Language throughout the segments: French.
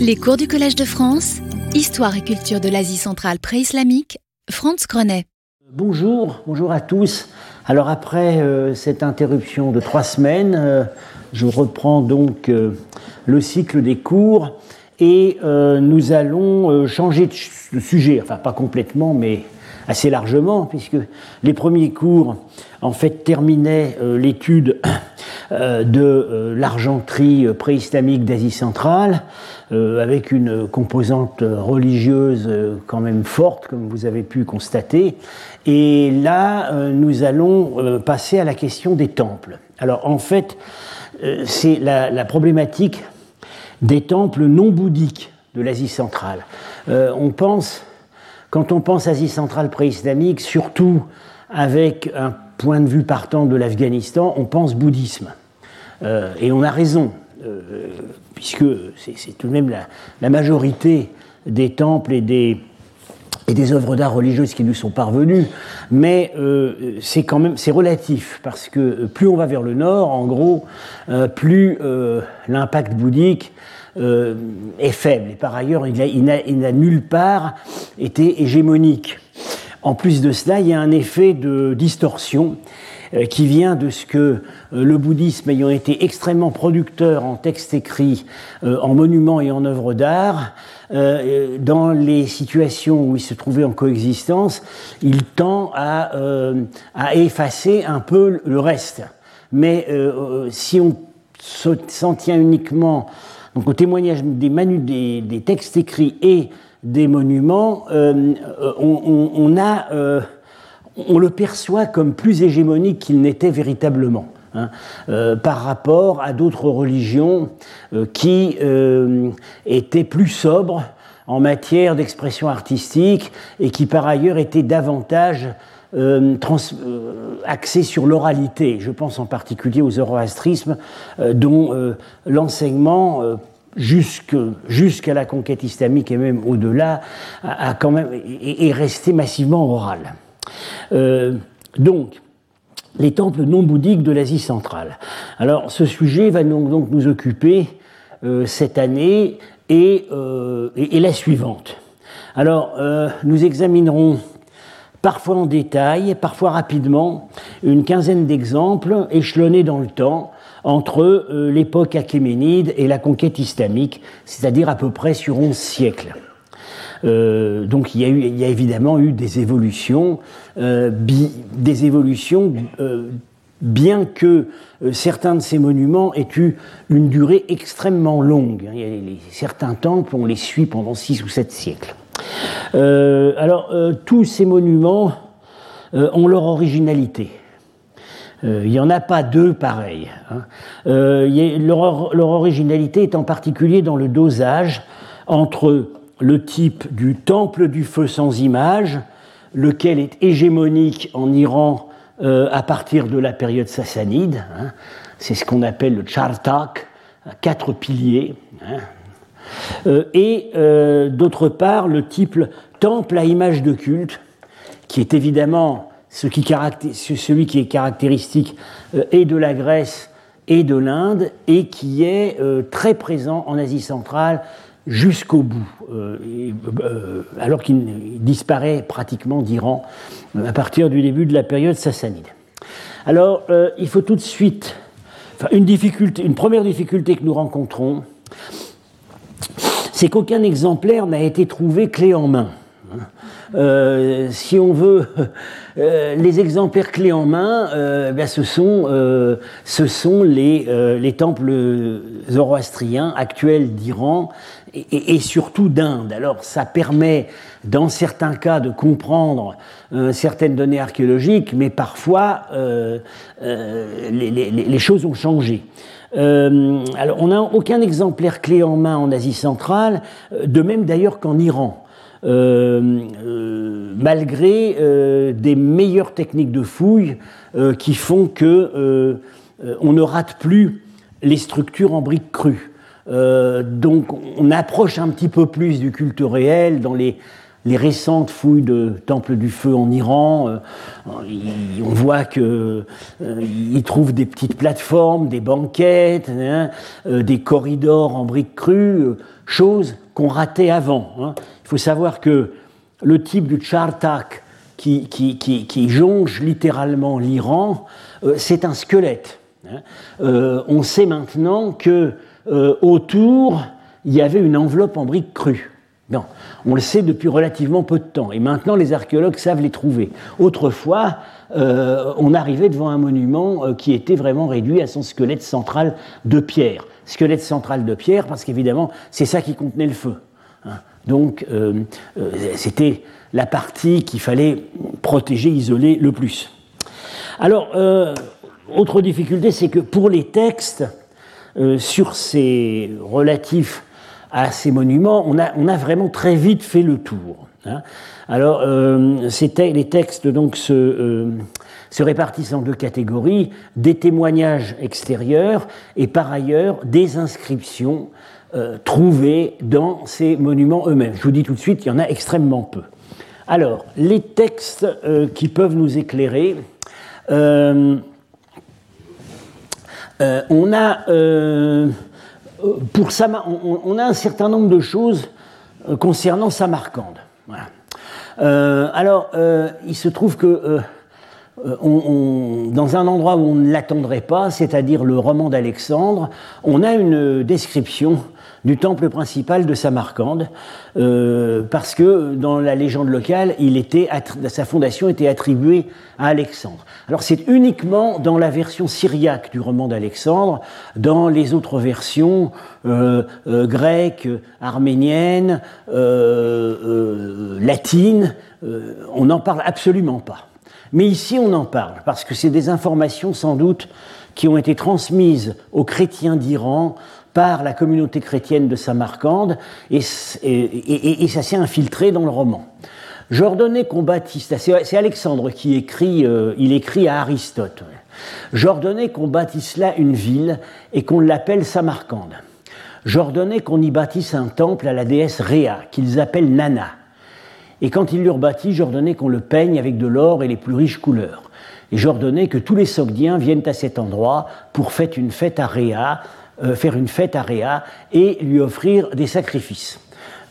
Les cours du Collège de France, Histoire et culture de l'Asie centrale pré-islamique, Franz Grenet. Bonjour, bonjour à tous. Alors après euh, cette interruption de trois semaines, euh, je reprends donc euh, le cycle des cours et nous allons changer de sujet, enfin pas complètement, mais assez largement, puisque les premiers cours en fait terminaient l'étude de l'argenterie préislamique d'Asie centrale, avec une composante religieuse quand même forte, comme vous avez pu constater. Et là, nous allons passer à la question des temples. Alors en fait, c'est la, problématique des temples non bouddhiques de l'Asie centrale. on pense, quand on pense Asie centrale préislamique, surtout avec un point de vue partant de l'Afghanistan, on pense bouddhisme. Euh, et on a raison, euh, puisque c'est tout de même la, majorité des temples et des, œuvres d'art religieuses qui nous sont parvenues, mais euh, c'est quand même c'est relatif parce que plus on va vers le nord, en gros, plus l'impact bouddhique est faible. Et par ailleurs, il n'a nulle part été hégémonique. En plus de cela, il y a un effet de distorsion euh, qui vient de ce que euh, le bouddhisme ayant été extrêmement producteur en textes écrits, euh, en monuments et en œuvres d'art, dans les situations où il se trouvait en coexistence, il tend à, à effacer un peu le reste. Mais si on s'en tient uniquement donc, au témoignage des, des, des textes écrits et des monuments, on, on, a on le perçoit comme plus hégémonique qu'il n'était véritablement. Hein, euh, par rapport à d'autres religions euh, qui euh, étaient plus sobres en matière d'expression artistique et qui par ailleurs étaient davantage axées sur l'oralité. Je pense en particulier aux zoroastrismes dont l'enseignement jusqu'à la conquête islamique et même au-delà, a, est resté massivement oral. Euh, donc, les temples non bouddhiques de l'Asie centrale. Alors, ce sujet va donc, nous occuper euh, cette année euh, et, la suivante. Alors, nous examinerons parfois en détail, parfois rapidement, une quinzaine d'exemples échelonnés dans le temps entre l'époque achéménide et la conquête islamique, c'est-à-dire à peu près sur 11 siècles. Euh, donc il y, a évidemment eu des évolutions, euh, des évolutions euh, bien que certains de ces monuments aient eu une durée extrêmement longue. Il y a certains temples, on les suit pendant six ou sept siècles. alors, tous ces monuments ont leur originalité. il n'y en a pas deux pareils. Hein. leur, leur, originalité est en particulier dans le dosage entre le type du temple du feu sans image, lequel est hégémonique en Iran euh, à partir de la période sassanide. Hein. C'est ce qu'on appelle le chartak, quatre piliers. Hein. Euh, et euh, d'autre part, le type temple à image de culte, qui est évidemment celui qui est caractéristique et de la Grèce et de l'Inde, et qui est très présent en Asie centrale jusqu'au bout, euh, euh, alors qu'il disparaît pratiquement d'Iran euh, à partir du début de la période sassanide. Alors, il faut tout de suite, une, difficulté, une première difficulté que nous rencontrons, c'est qu'aucun exemplaire n'a été trouvé clé en main. Euh, si on veut, euh, les exemplaires clés en main, euh, ben ce sont, ce sont les, les, temples zoroastriens actuels d'Iran et, et, surtout d'Inde. Alors ça permet, dans certains cas, de comprendre certaines données archéologiques, mais parfois les, les, les, choses ont changé. alors, on n'a aucun exemplaire clé en main en Asie centrale, de même d'ailleurs qu'en Iran. Euh, euh, malgré euh, des meilleures techniques de fouille qui font que on ne rate plus les structures en briques crues. donc on approche un petit peu plus du culte réel dans les, récentes fouilles de temples du feu en Iran, on voit qu'ils trouvent des petites plateformes, des banquettes, hein, des corridors en briques crues, choses qu'on ratait avant. Hein. Il faut savoir que le type du chartak qui, qui, jonge littéralement l'Iran, c'est un squelette. Hein. on sait maintenant que autour, il y avait une enveloppe en briques crues. Non, on le sait depuis relativement peu de temps, et maintenant les archéologues savent les trouver. Autrefois, euh, on arrivait devant un monument euh, qui était vraiment réduit à son squelette central de pierre. Squelette central de pierre, parce qu'évidemment, c'est ça qui contenait le feu. Donc, euh, c'était la partie qu'il fallait protéger, isoler le plus. Alors, autre difficulté, c'est que pour les textes, sur ces relatifs à ces monuments, on a, vraiment très vite fait le tour. Hein. Alors, euh, les textes donc se, euh, se, répartissent en deux catégories des témoignages extérieurs et par ailleurs des inscriptions euh, trouvées dans ces monuments eux-mêmes. Je vous dis tout de suite, il y en a extrêmement peu. Alors, les textes euh, qui peuvent nous éclairer. on a euh, pour on, a un certain nombre de choses euh, concernant Samarcande. Euh, alors, il se trouve que dans un endroit où on ne l'attendrait pas, c'est-à-dire le roman d'Alexandre, on a une description du temple principal de Samarcande, euh, parce que dans la légende locale, sa fondation était attribuée à Alexandre. Alors c'est uniquement dans la version syriaque du roman d'Alexandre, dans les autres versions euh, euh, grecques, arméniennes, latines, on n'en parle absolument pas. Mais ici, on en parle, parce que c'est des informations sans doute qui ont été transmises aux chrétiens d'Iran par la communauté chrétienne de Samarcande et, ça s'est infiltré dans le roman. J'ordonnais qu'on bâtisse, c'est Alexandre qui écrit, euh, il écrit à Aristote, j'ordonnais qu'on bâtisse là une ville et qu'on l'appelle Samarcande. J'ordonnais qu'on y bâtisse un temple à la déesse Réa, qu'ils appellent Nana. Et quand ils l'eurent bâti, j'ordonnais qu'on le peigne avec de l'or et les plus riches couleurs. Et j'ordonnais que tous les Sogdiens viennent à cet endroit pour faire une fête à Réa, euh, faire une fête à Réa et lui offrir des sacrifices.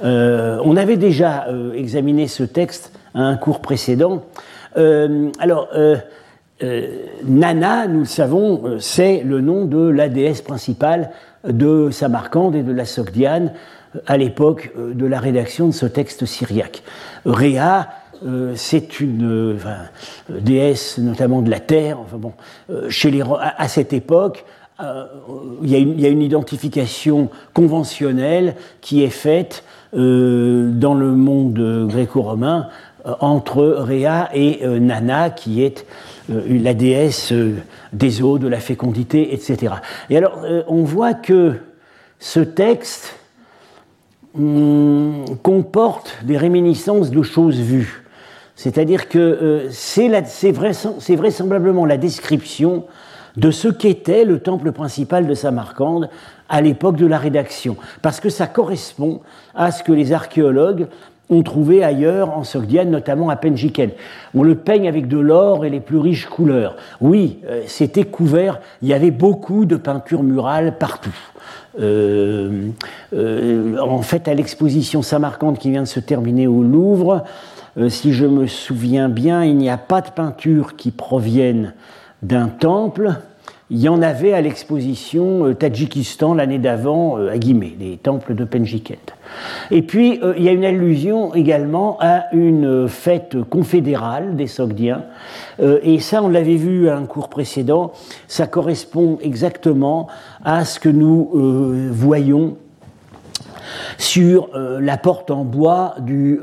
Euh, on avait déjà euh, examiné ce texte à un cours précédent. alors, Nana, nous le savons, c'est le nom de la déesse principale de Samarcande et de la Sogdiane à l'époque de la rédaction de ce texte syriaque. Réa, c'est une déesse notamment de la terre. Enfin bon, chez les, à, cette époque, euh, il, y a une, identification conventionnelle qui est faite euh, dans le monde gréco-romain euh, entre Réa et Nana, qui est la déesse des eaux, de la fécondité, etc. Et alors, on voit que ce texte hum, comporte des réminiscences de choses vues. C'est-à-dire que c'est vraisemblablement la description de ce qu'était le temple principal de Samarcande à l'époque de la rédaction, parce que ça correspond à ce que les archéologues ont trouvé ailleurs en Sogdiane, notamment à Penjiken. On le peigne avec de l'or et les plus riches couleurs. Oui, euh, c'était couvert, il y avait beaucoup de peintures murales partout. Euh, euh, en fait, à l'exposition Samarcande qui vient de se terminer au Louvre, si je me souviens bien, il n'y a pas de peintures qui proviennent d'un temple. Il y en avait à l'exposition euh, Tadjikistan l'année d'avant euh, à les temples de Penjikent. Et puis euh, il y a une allusion également à une fête confédérale des Sogdiens. et ça, on l'avait vu à un cours précédent, ça correspond exactement à ce que nous voyons sur la porte en bois du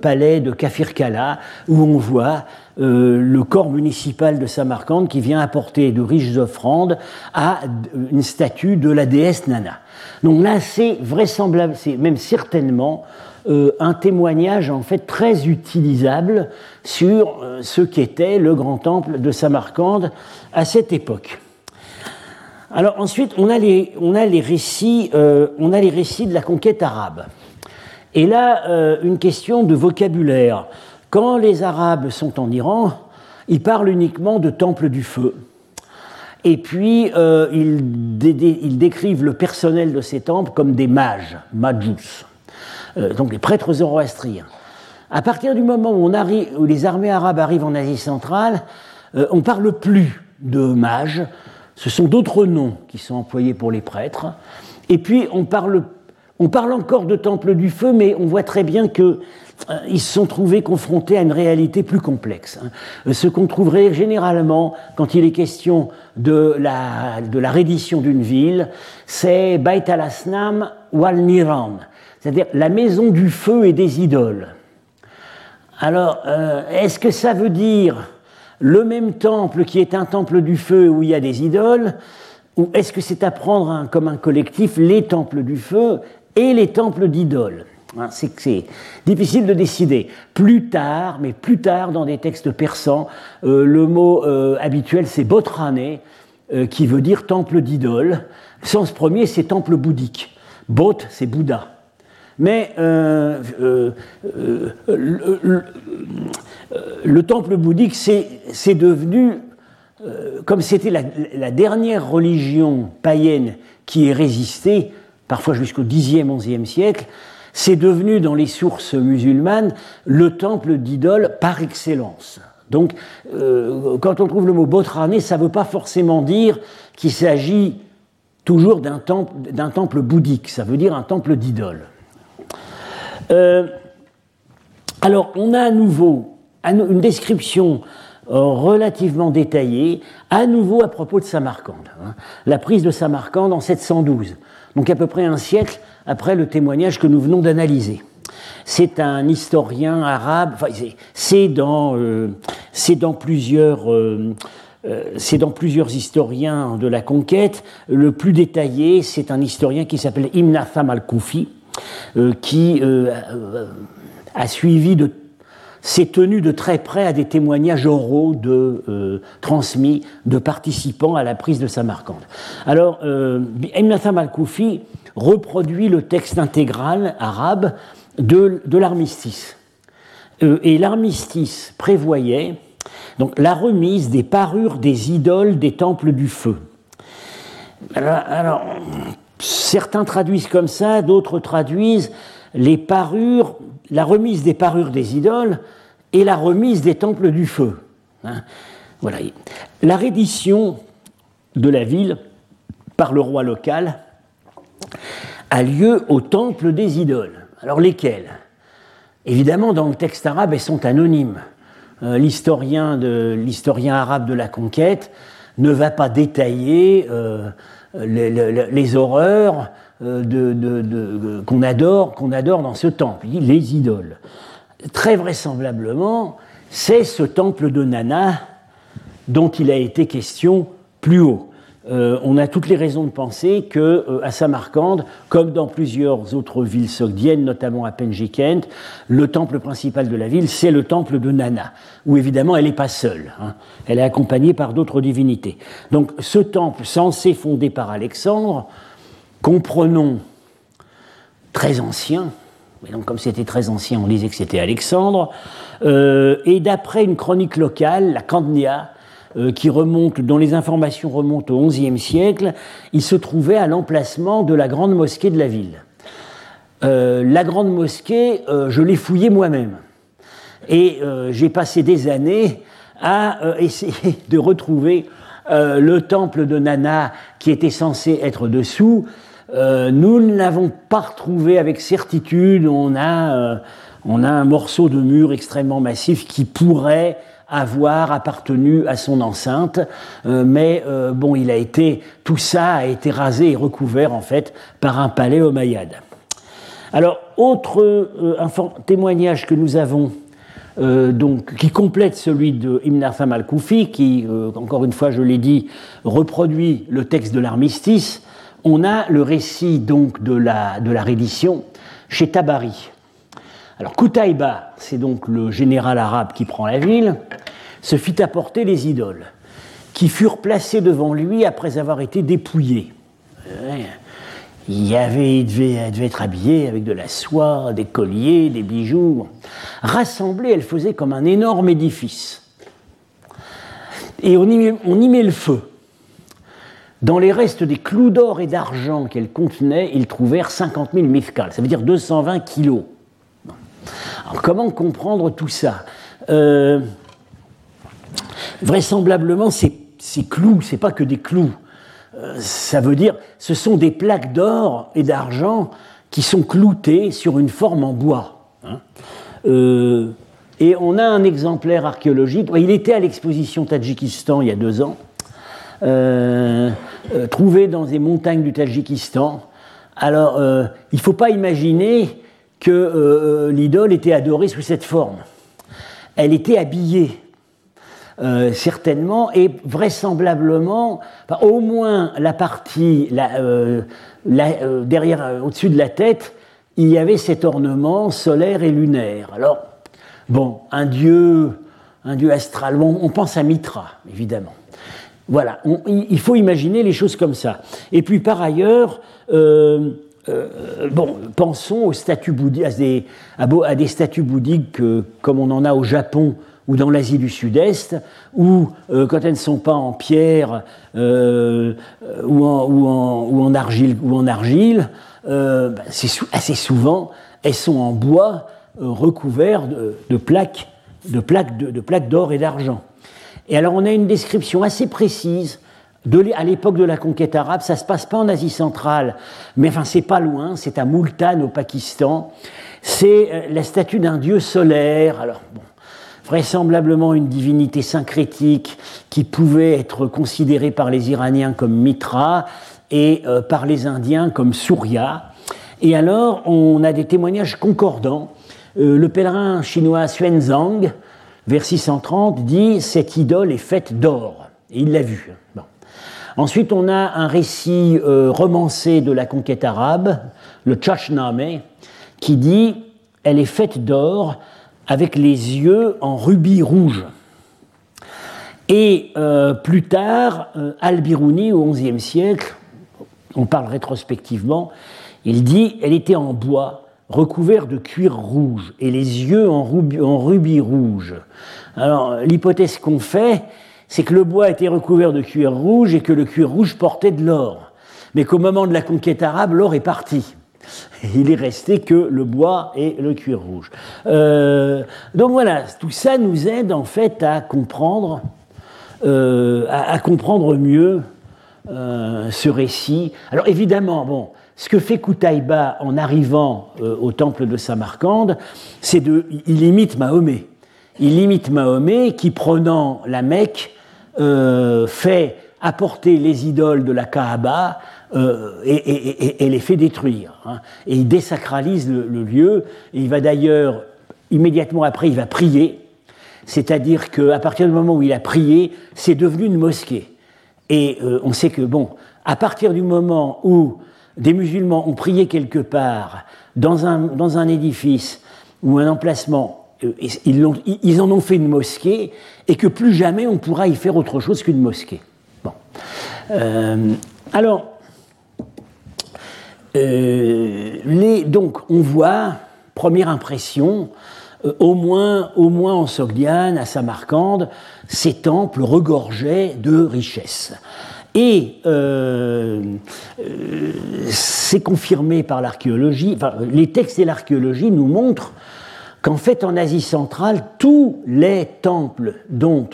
palais de Kafirkala, où on voit euh, le corps municipal de Samarcande qui vient apporter de riches offrandes à une statue de la déesse Nana. Donc là, c'est vraisemblable, c'est même certainement euh, un témoignage en fait très utilisable sur euh, ce qu'était le grand temple de Samarcande à cette époque. Alors ensuite, on a les, on a les récits, on a les récits de la conquête arabe. Et là, une question de vocabulaire. Quand les Arabes sont en Iran, ils parlent uniquement de temple du feu. Et puis, ils, décrivent le personnel de ces temples comme des mages, majus, donc les prêtres zoroastriens. À partir du moment où, les armées arabes arrivent en Asie centrale, on ne parle plus de mages, ce sont d'autres noms qui sont employés pour les prêtres. Et puis on parle, on parle encore de temple du feu, mais on voit très bien qu'ils euh, se sont trouvés confrontés à une réalité plus complexe. Hein. Ce qu'on trouverait généralement quand il est question de la, de reddition d'une ville, c'est Bait al-Asnam wal Niran, c'est-à-dire la maison du feu et des idoles. Alors, euh, est-ce que ça veut dire le même temple qui est un temple du feu où il y a des idoles, ou est-ce que c'est à prendre comme un collectif les temples du feu et les temples d'idoles? Hein, c'est difficile de décider. Plus tard, mais plus tard dans des textes persans, euh, le mot euh, habituel c'est botrane, euh, qui veut dire temple d'idole. Le sens premier c'est temple bouddhique. Bot c'est Bouddha. Mais le, temple bouddhique, c'est devenu, comme c'était la, dernière religion païenne qui est résistée, parfois jusqu'au Xe, XIe siècle, c'est devenu dans les sources musulmanes le temple d'idole par excellence. Donc, quand on trouve le mot botrané, ça ne veut pas forcément dire qu'il s'agit toujours d'un temple, bouddhique, ça veut dire un temple d'idole. Euh, alors, on a à nouveau une description euh, relativement détaillée, à nouveau à propos de Samarcande. Hein. la prise de Samarcande en 712, donc à peu près un siècle après le témoignage que nous venons d'analyser. C'est un historien arabe, c'est dans, euh, dans, plusieurs. c'est dans plusieurs historiens de la conquête. Le plus détaillé, c'est un historien qui s'appelle Imnatham al-Koufi, euh, qui euh, a suivi de s'est tenu de très près à des témoignages oraux de, euh, transmis de participants à la prise de Samarcande. Alors, euh, al-Koufi reproduit le texte intégral arabe de, l'armistice. et l'armistice prévoyait donc, la remise des parures des idoles des temples du feu. alors Certains traduisent comme ça, d'autres traduisent les parures, la remise des parures des idoles et la remise des temples du feu. Hein. La reddition de la ville par le roi local a lieu au temple des idoles. Alors lesquels? Évidemment, dans le texte arabe, elles sont anonymes. Euh, l'historien arabe de la conquête ne va pas détailler euh, les, horreurs euh, qu'on adore, qu'on adore dans ce temple. Il dit les idoles. Très vraisemblablement, c'est ce temple de Nana dont il a été question plus haut. Euh, on a toutes les raisons de penser que euh, à Samarcande, comme dans plusieurs autres villes sogdiennes, notamment à Penjikent, le temple principal de la ville, c'est le temple de Nana, où évidemment elle n'est pas seule, hein. elle est accompagnée par d'autres divinités. Donc ce temple censé fondé par Alexandre, comprenons très ancien, donc comme c'était très ancien, on disait que c'était Alexandre, euh, et d'après une chronique locale, la Candnia, euh, qui remonte, dont les informations remontent au XIe siècle, il se trouvait à l'emplacement de la grande mosquée de la ville. Euh, la grande mosquée, je l'ai fouillée moi-même. Et j'ai passé des années à essayer de retrouver le temple de Nana qui était censé être dessous. Nous ne l'avons pas retrouvé avec certitude. On a, on a un morceau de mur extrêmement massif qui pourrait avoir appartenu à son enceinte, euh, mais euh, bon, il a été, tout ça a été rasé et recouvert en fait par un palais omeyyade. Alors, autre euh, témoignage que nous avons, donc, qui complète celui de Ibn Artham al-Koufi, qui, encore une fois, je l'ai dit, reproduit le texte de l'armistice, on a le récit donc de la, reddition chez Tabari. Alors Koutaïba, c'est donc le général arabe qui prend la ville, se fit apporter les idoles, qui furent placées devant lui après avoir été dépouillées. il, y avait, devait, devait être habillé avec de la soie, des colliers, des bijoux. Rassemblée, elle faisait comme un énorme édifice. Et on y met le feu. Dans les restes des clous d'or et d'argent qu'elle contenait, ils trouvèrent 50 000 mithkals, ça veut dire 220 kilos. Alors comment comprendre tout ça? Euh, Vraisemblablement, ces, ces clous, c'est pas que des clous. Euh, ça veut dire, ce sont des plaques d'or et d'argent qui sont cloutées sur une forme en bois. Hein. Euh, et on a un exemplaire archéologique. Il était à l'exposition Tadjikistan il y a deux ans. Euh, euh, trouvé dans des montagnes du Tadjikistan. Alors, euh, il ne faut pas imaginer que l'idole était adorée sous cette forme. Elle était habillée, certainement, et vraisemblablement, au moins la partie derrière, au-dessus de la tête, il y avait cet ornement solaire et lunaire. Alors, bon, un dieu, un dieu astral, on pense à Mitra, évidemment. Voilà, il faut imaginer les choses comme ça. Et puis par ailleurs, euh, euh, bon, pensons aux statues bouddhiques, à, des, statues bouddhiques comme on en a au Japon ou dans l'Asie du Sud-Est, où euh, quand elles ne sont pas en pierre ou en, argile, ou en argile ben, assez souvent, elles sont en bois recouvert de, plaques, de plaques de plaques d'or et d'argent. Et alors on a une description assez précise à l'époque de la conquête arabe, ça se passe pas en Asie centrale, mais enfin c'est pas loin, c'est à Multan au Pakistan. C'est euh, la statue d'un dieu solaire. Alors bon, vraisemblablement une divinité syncrétique qui pouvait être considérée par les Iraniens comme Mitra et euh, par les Indiens comme Surya. Et alors on a des témoignages concordants. Euh, le pèlerin chinois Xuanzang vers 630, dit Cette idole est faite d'or. Il l'a vu. Ensuite, on a un récit euh, romancé de la conquête arabe, le Chachname, qui dit Elle est faite d'or avec les yeux en rubis rouge. Et euh, plus tard, euh, Al-Biruni, au XIe siècle, on parle rétrospectivement, il dit Elle était en bois recouvert de cuir rouge et les yeux en rubis, rouge. Alors, l'hypothèse qu'on fait, c'est que le bois était recouvert de cuir rouge et que le cuir rouge portait de l'or. Mais qu'au moment de la conquête arabe, l'or est parti. Il est resté que le bois et le cuir rouge. Euh, donc voilà, tout ça nous aide en fait à comprendre, euh, à, comprendre mieux euh, ce récit. Alors évidemment, bon, ce que fait Koutaïba en arrivant euh, au temple de Samarcande, c'est de. Il imite Mahomet. Il imite Mahomet qui, prenant la Mecque, euh, fait apporter les idoles de la Kaaba euh, et, les fait détruire. Hein. Et il désacralise le, lieu. Et il va d'ailleurs, immédiatement après, il va prier. C'est-à-dire qu'à partir du moment où il a prié, c'est devenu une mosquée. Et on sait que, bon, à partir du moment où des musulmans ont prié quelque part dans un, édifice ou un emplacement, euh, ils, en ont fait une mosquée et que plus jamais on pourra y faire autre chose qu'une mosquée. Bon. Euh, alors, euh, les, donc on voit, première impression, au, moins, au moins en Sogdiane, à Samarcande, ces temples regorgeaient de richesses. Et euh, euh, c'est confirmé par l'archéologie, enfin, les textes et l'archéologie nous montrent qu'en fait en Asie centrale, tous les temples dont,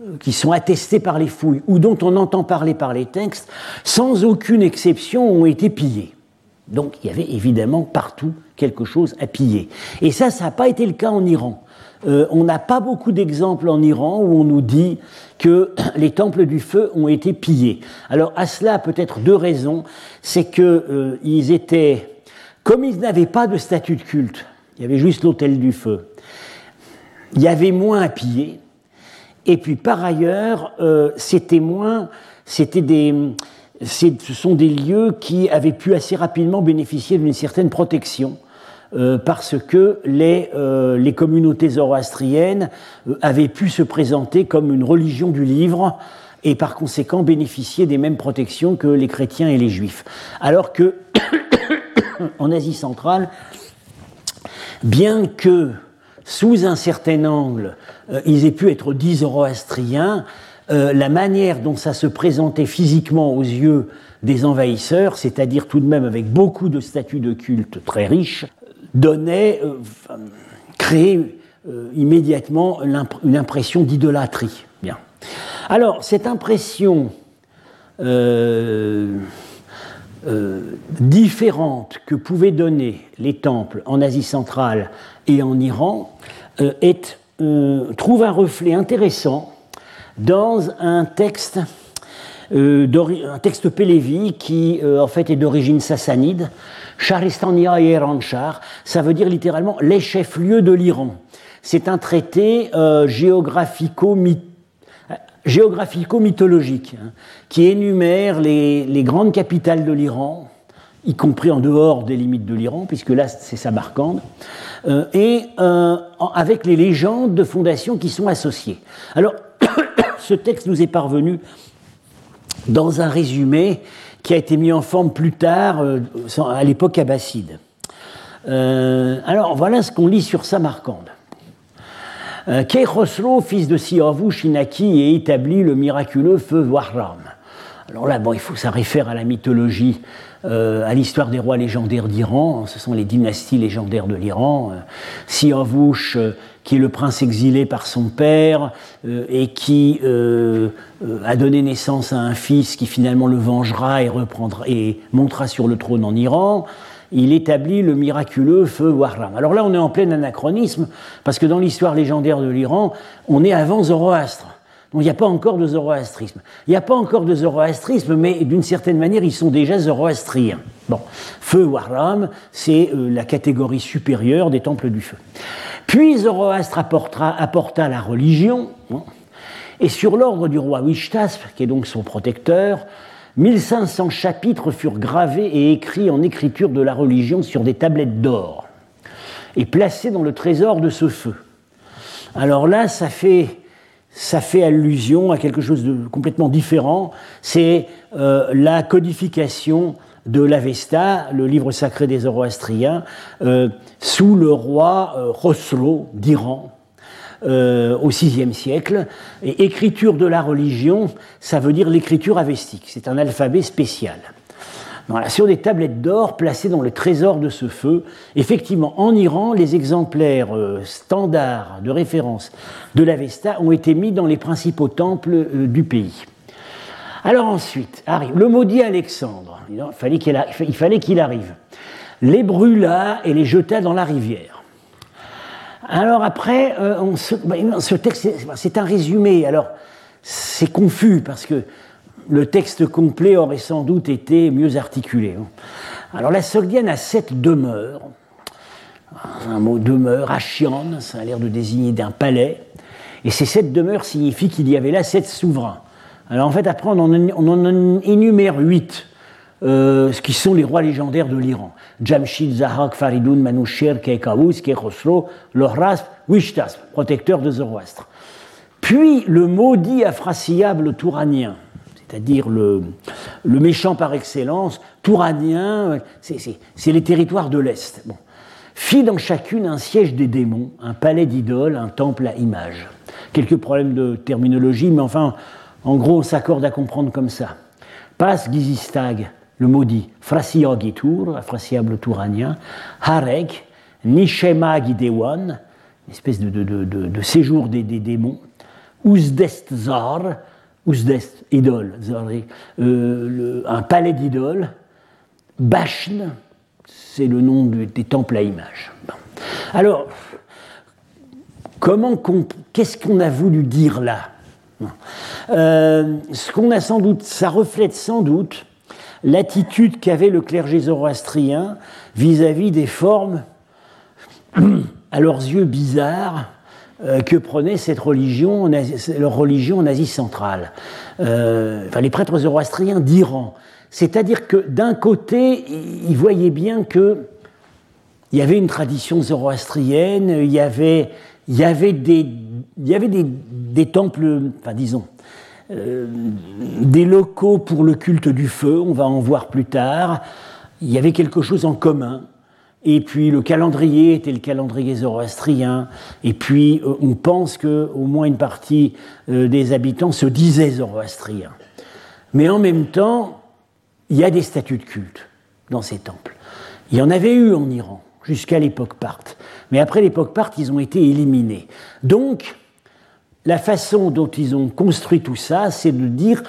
euh, qui sont attestés par les fouilles ou dont on entend parler par les textes, sans aucune exception, ont été pillés. Donc il y avait évidemment partout quelque chose à piller. Et ça, ça n'a pas été le cas en Iran. Euh, on n'a pas beaucoup d'exemples en Iran où on nous dit que les temples du feu ont été pillés. Alors à cela peut-être deux raisons. C'est qu'ils euh, étaient, comme ils n'avaient pas de statut de culte, il y avait juste l'autel du feu, il y avait moins à piller. Et puis par ailleurs, euh, c'était moins, c'était des, ce sont des lieux qui avaient pu assez rapidement bénéficier d'une certaine protection. Euh, parce que les, euh, les communautés zoroastriennes euh, avaient pu se présenter comme une religion du livre et par conséquent bénéficier des mêmes protections que les chrétiens et les juifs. Alors que en Asie centrale, bien que sous un certain angle, ils aient pu être dits zoroastriens, la manière dont ça se présentait physiquement aux yeux des envahisseurs, c'est-à-dire tout de même avec beaucoup de statues de culte très riches, donnait, euh, créait immédiatement une impression d'idolâtrie. Bien. Alors, cette impression différente que pouvaient donner les temples en Asie centrale et en Iran trouve un reflet intéressant dans un texte, euh, un pélévi qui euh, en fait est d'origine sassanide, Charistania et Eranchar, ça veut dire littéralement les chefs-lieux de l'Iran. C'est un traité euh, géographico-mythologique hein, qui énumère les, grandes capitales de l'Iran, y compris en dehors des limites de l'Iran, puisque là c'est Samarcande, euh, et euh, avec les légendes de fondation qui sont associées. Alors, ce texte nous est parvenu dans un résumé qui a été mis en forme plus tard, euh, à l'époque abbasside. Euh, alors voilà ce qu'on lit sur Samarcande. Euh, fils de Siavu Shinaki, et établi le miraculeux feu Wahram. Alors là, bon, il faut, ça réfère à la mythologie, à l'histoire des rois légendaires d'Iran. Ce sont les dynasties légendaires de l'Iran. Siavush, qui est le prince exilé par son père euh, et qui euh, euh, a donné naissance à un fils qui finalement le vengera et, reprendra, et montera sur le trône en Iran. Il établit le miraculeux feu Wahram. Alors là, on est en plein anachronisme, parce que dans l'histoire légendaire de l'Iran, on est avant Zoroastre. Donc il n'y a pas encore de zoroastrisme. Il n'y a pas encore de zoroastrisme, mais d'une certaine manière, ils sont déjà zoroastriens. Bon, feu Wahram, c'est la catégorie supérieure des temples du feu. Puis Zoroastre apporta la religion, hein, et sur l'ordre du roi Wishtasp, qui est donc son protecteur, 1500 chapitres furent gravés et écrits en écriture de la religion sur des tablettes d'or, et placés dans le trésor de ce feu. Alors là, ça fait, ça fait allusion à quelque chose de complètement différent, c'est euh, la codification de l'Avesta, le livre sacré des Zoroastriens, euh, sous le roi euh, d'Iran. Euh, au VIe siècle. Et écriture de la religion, ça veut dire l'écriture avestique. C'est un alphabet spécial. Sur des tablettes d'or placées dans le trésor de ce feu, effectivement, en Iran, les exemplaires euh, standards de référence de l'Avesta ont été mis dans les principaux temples du pays. Alors ensuite, arrive le maudit Alexandre. Il fallait qu'il arrive. Les brûla et les jeta dans la rivière. Alors après, euh, bah, ce texte, c'est un résumé. Alors, c'est confus parce que le texte complet aurait sans doute été mieux articulé. Hein. Alors, la Sogdiane a sept demeures. Un mot demeure, Achian, ça a l'air de désigner d'un palais. Et ces sept demeures signifient qu'il y avait là sept souverains. Alors en fait, après, on en, énumère huit, euh, ce qui sont les rois légendaires de l'Iran. Jamshid, Zahak, Faridun, Manoucher, Kekaouz, Kekhosro, Lohras, Wishtas, protecteur de Zoroastre. Puis le maudit affraciable touranien, c'est-à-dire le, méchant par excellence, touranien, c'est les territoires de l'Est. Fit dans chacune un siège des démons, un palais d'idoles, un temple à images. Quelques problèmes de terminologie, mais enfin, en gros, on s'accorde à comprendre comme ça. Pas Gizistag, le maudit, Frasiyogitur, affraciable touranien, Harek, Nishema Gidewan, espèce de, séjour des, démons, Uzdest Zar, Uzdest, idole, euh, un palais d'idoles, Bashn, c'est le nom des temples à images. Alors, comment, qu'est-ce qu'on a voulu dire là euh, ce qu'on a sans doute, ça reflète sans doute l'attitude qu'avait le clergé zoroastrien vis-à-vis des formes, à leurs yeux bizarres, que prenait cette religion, leur religion en Asie centrale? Euh, enfin, les prêtres zoroastriens d'Iran. C'est-à-dire que d'un côté, ils voyaient bien que il y avait une tradition zoroastrienne, il y avait, il y avait des il y avait des, temples, enfin disons, des locaux pour le culte du feu, on va en voir plus tard. Il y avait quelque chose en commun. Et puis le calendrier était le calendrier zoroastrien. Et puis on pense que au moins une partie des habitants se disaient zoroastriens. Mais en même temps, il y a des statuts de culte dans ces temples. Il y en avait eu en Iran jusqu'à l'époque Parthe. Mais après l'époque Parthe, ils ont été éliminés. Donc, la façon dont ils ont construit tout ça, c'est de dire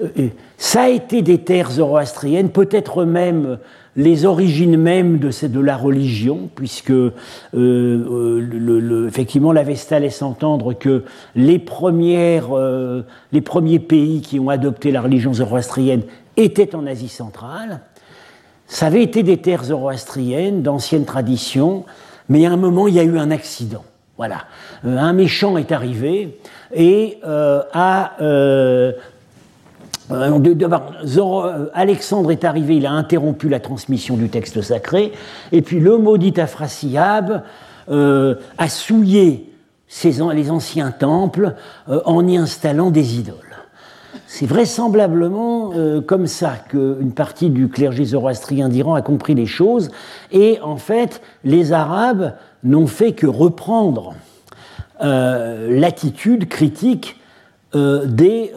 euh, euh, ça a été des terres zoroastriennes, peut-être même les origines mêmes de, la religion, puisque euh, le, effectivement l'Avesta laisse entendre que les, premières, les premiers pays qui ont adopté la religion zoroastrienne étaient en Asie centrale. Ça avait été des terres zoroastriennes, d'anciennes traditions, mais à un moment, il y a eu un accident. Voilà. Euh, un méchant est arrivé et euh, a. Euh, Alexandre est arrivé, il a interrompu la transmission du texte sacré, et puis le maudit Afrasiab a souillé les anciens temples en y installant des idoles. C'est vraisemblablement euh, comme ça qu'une partie du clergé zoroastrien d'Iran a compris les choses, et en fait, les Arabes n'ont fait que reprendre euh, l'attitude critique euh, des,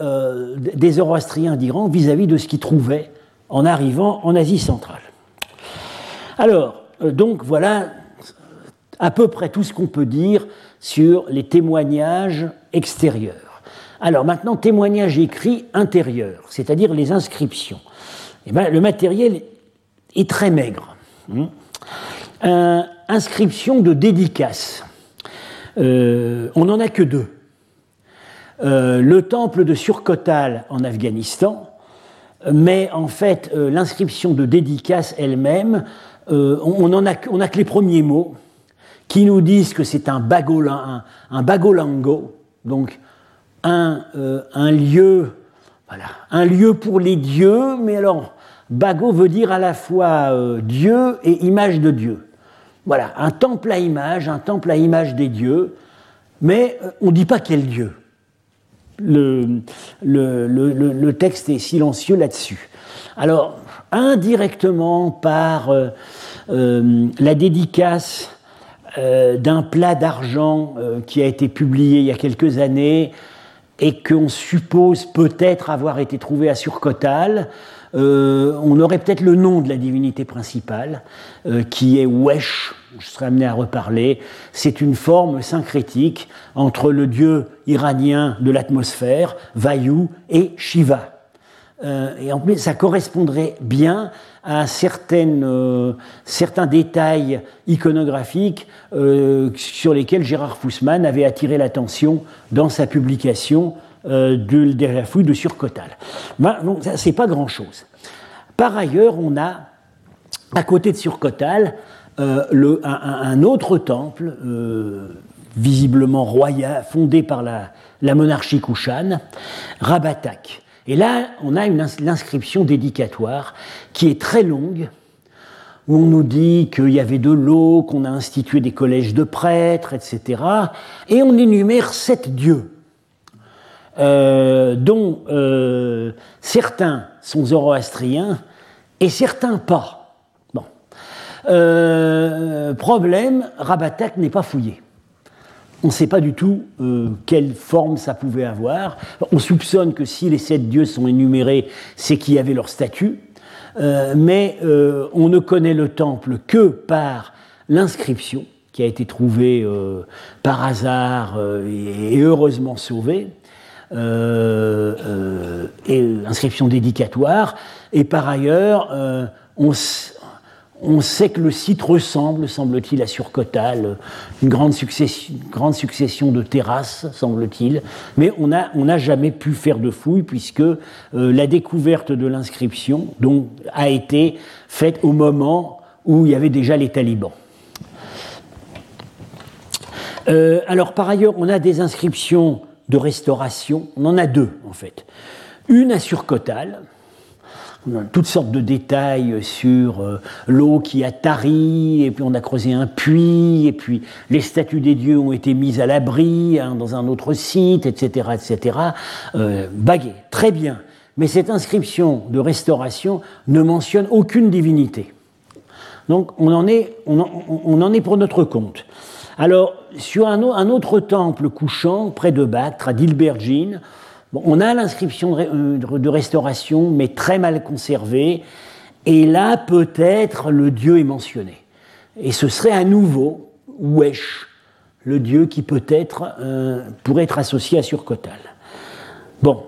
des, zoroastriens d'Iran vis-à-vis de ce qu'ils trouvaient en arrivant en Asie centrale. Alors, donc voilà à peu près tout ce qu'on peut dire sur les témoignages extérieurs. Alors maintenant, témoignage écrit intérieur, c'est-à-dire les inscriptions. Eh ben, le matériel est très maigre. Hein. inscription de dédicace. Euh, on n'en a que deux. Euh, le temple de Surkotal en Afghanistan, mais en fait, euh, l'inscription de dédicace elle-même, on, en a, que les premiers mots qui nous disent que c'est un, un, un bagolango, donc euh, un, lieu, voilà, un lieu pour les dieux, mais alors, Bago veut dire à la fois euh, Dieu et image de Dieu. Voilà, un temple à image, un temple à image des dieux, mais euh, on ne dit pas quel Dieu. Le, texte est silencieux là-dessus. Alors, indirectement, par la dédicace d'un plat d'argent qui a été publié il y a quelques années, et qu'on suppose peut-être avoir été trouvé à Surcotal, euh, on aurait peut-être le nom de la divinité principale, euh, qui est Wesh, je serai amené à reparler. C'est une forme syncrétique entre le dieu iranien de l'atmosphère, Vayu, et Shiva. Euh, et en plus, ça correspondrait bien à certains détails iconographiques sur lesquels Gérard Fussman avait attiré l'attention dans sa publication euh, de, la fouille de Surcotal. Ben, donc, c'est pas grand-chose. Par ailleurs, on a, à côté de Surcotal, euh, le, un, autre temple, euh, visiblement royal, fondé par la, la monarchie Kushan, Rabatak. Et là, on a une inscription dédicatoire qui est très longue, où on nous dit qu'il y avait de l'eau, qu'on a institué des collèges de prêtres, etc. Et on énumère sept dieux, euh, dont euh, certains sont zoroastriens et certains pas. Bon. Euh, problème, Rabatak n'est pas fouillé. On ne sait pas du tout quelle forme ça pouvait avoir. On soupçonne que si les sept dieux sont énumérés, c'est qu'il y avait leur statut. Mais on ne connaît le temple que par l'inscription qui a été trouvée par hasard et, heureusement sauvée, et inscription dédicatoire, et par ailleurs, on, on sait que le site ressemble, semble-t-il, à Surcotal, une grande succession, grande succession de terrasses, semble-t-il, mais on n'a on jamais pu faire de fouilles puisque euh, la découverte de l'inscription a été faite au moment où il y avait déjà les talibans. Euh, alors par ailleurs, on a des inscriptions de restauration, on en a deux en fait. Une à Surcotal, toutes sortes de détails sur euh, l'eau qui a tari, et puis on a creusé un puits, et puis les statues des dieux ont été mises à l'abri hein, dans un autre site, etc. etc. Euh, très bien. Mais cette inscription de restauration ne mentionne aucune divinité. Donc on en est, on en, est pour notre compte. Alors, sur un, autre temple couchant, près de Bactre, à on a l'inscription euh, de, restauration, mais très mal conservée, et là peut-être le dieu est mentionné. Et ce serait à nouveau Wesh, le dieu qui peut-être euh, pourrait être associé à Surcotal. Bon,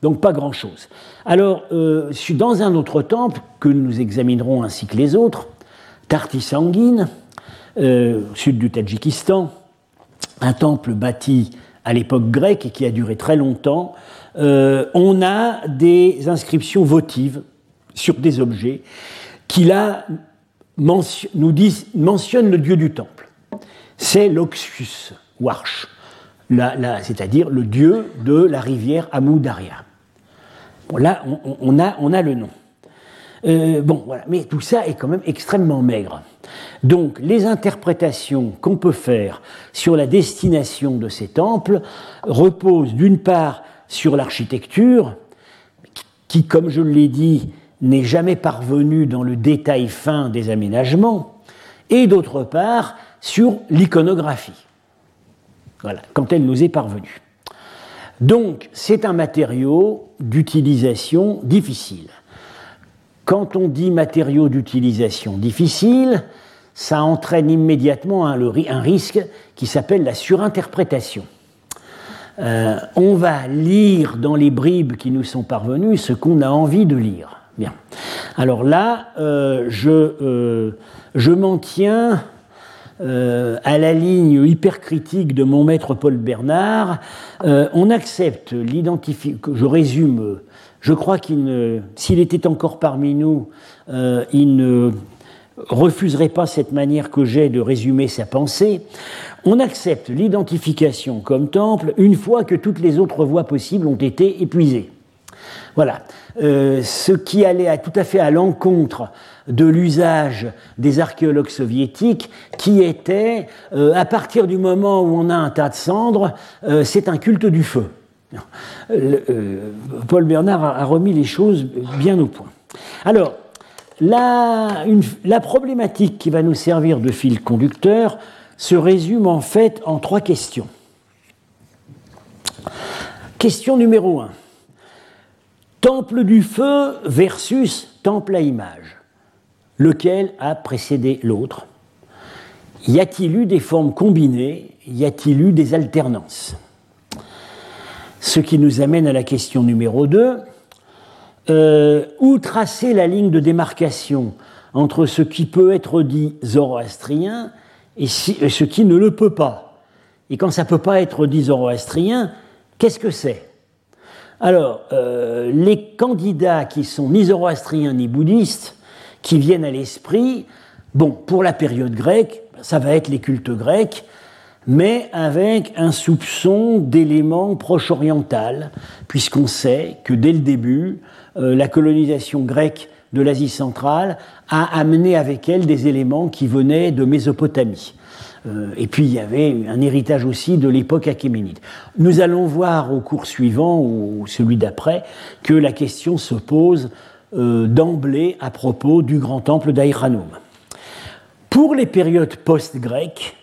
donc pas grand-chose. Alors, euh, dans un autre temple, que nous examinerons ainsi que les autres, Tarti-Sanguine, au sud du Tadjikistan, un temple bâti à l'époque grecque et qui a duré très longtemps, euh, on a des inscriptions votives sur des objets qui là nous disent, mentionnent le dieu du temple. C'est l'Oxus, Warsh, c'est-à-dire le dieu de la rivière Amoudaria. Bon, là, on, a, on a le nom. Euh, bon, voilà. Mais tout ça est quand même extrêmement maigre. Donc, les interprétations qu'on peut faire sur la destination de ces temples reposent d'une part sur l'architecture, qui, comme je l'ai dit, n'est jamais parvenue dans le détail fin des aménagements, et d'autre part sur l'iconographie, voilà, quand elle nous est parvenue. Donc, c'est un matériau d'utilisation difficile. Quand on dit matériaux d'utilisation difficile, ça entraîne immédiatement un, risque qui s'appelle la surinterprétation. Euh, on va lire dans les bribes qui nous sont parvenues ce qu'on a envie de lire. Bien. Alors là, euh, je, euh, je m'en tiens à la ligne hypercritique de mon maître Paul Bernard. on accepte l'identification. Je résume je crois qu'il s'il était encore parmi nous, euh, il ne refuserait pas cette manière que j'ai de résumer sa pensée. On accepte l'identification comme temple une fois que toutes les autres voies possibles ont été épuisées. Voilà. Euh, ce qui allait tout à fait à l'encontre de l'usage des archéologues soviétiques, qui était, euh, à partir du moment où on a un tas de cendres, c'est un culte du feu. Euh, Paul Bernard a, remis les choses bien au point. Alors, la, la problématique qui va nous servir de fil conducteur se résume en fait en trois questions. Question numéro un. Temple du feu versus temple à image. Lequel a précédé l'autre? Y a-t-il eu des formes combinées? Y a-t-il eu des alternances? Ce qui nous amène à la question numéro 2. Euh, où tracer la ligne de démarcation entre ce qui peut être dit zoroastrien et, ce qui ne le peut pas? Et quand ça ne peut pas être dit zoroastrien, qu'est-ce que c'est? Alors, euh, les candidats qui sont ni zoroastriens ni bouddhistes, qui viennent à l'esprit, bon, pour la période grecque, ça va être les cultes grecs, mais avec un soupçon d'éléments proche-oriental, puisqu'on sait que dès le début, euh, la colonisation grecque de l'Asie centrale a amené avec elle des éléments qui venaient de Mésopotamie. Euh, et puis il y avait un héritage aussi de l'époque achéménide. Nous allons voir au cours suivant, ou celui d'après, que la question se pose euh, d'emblée à propos du grand temple d'Aïranoum. Pour les périodes post-grecques,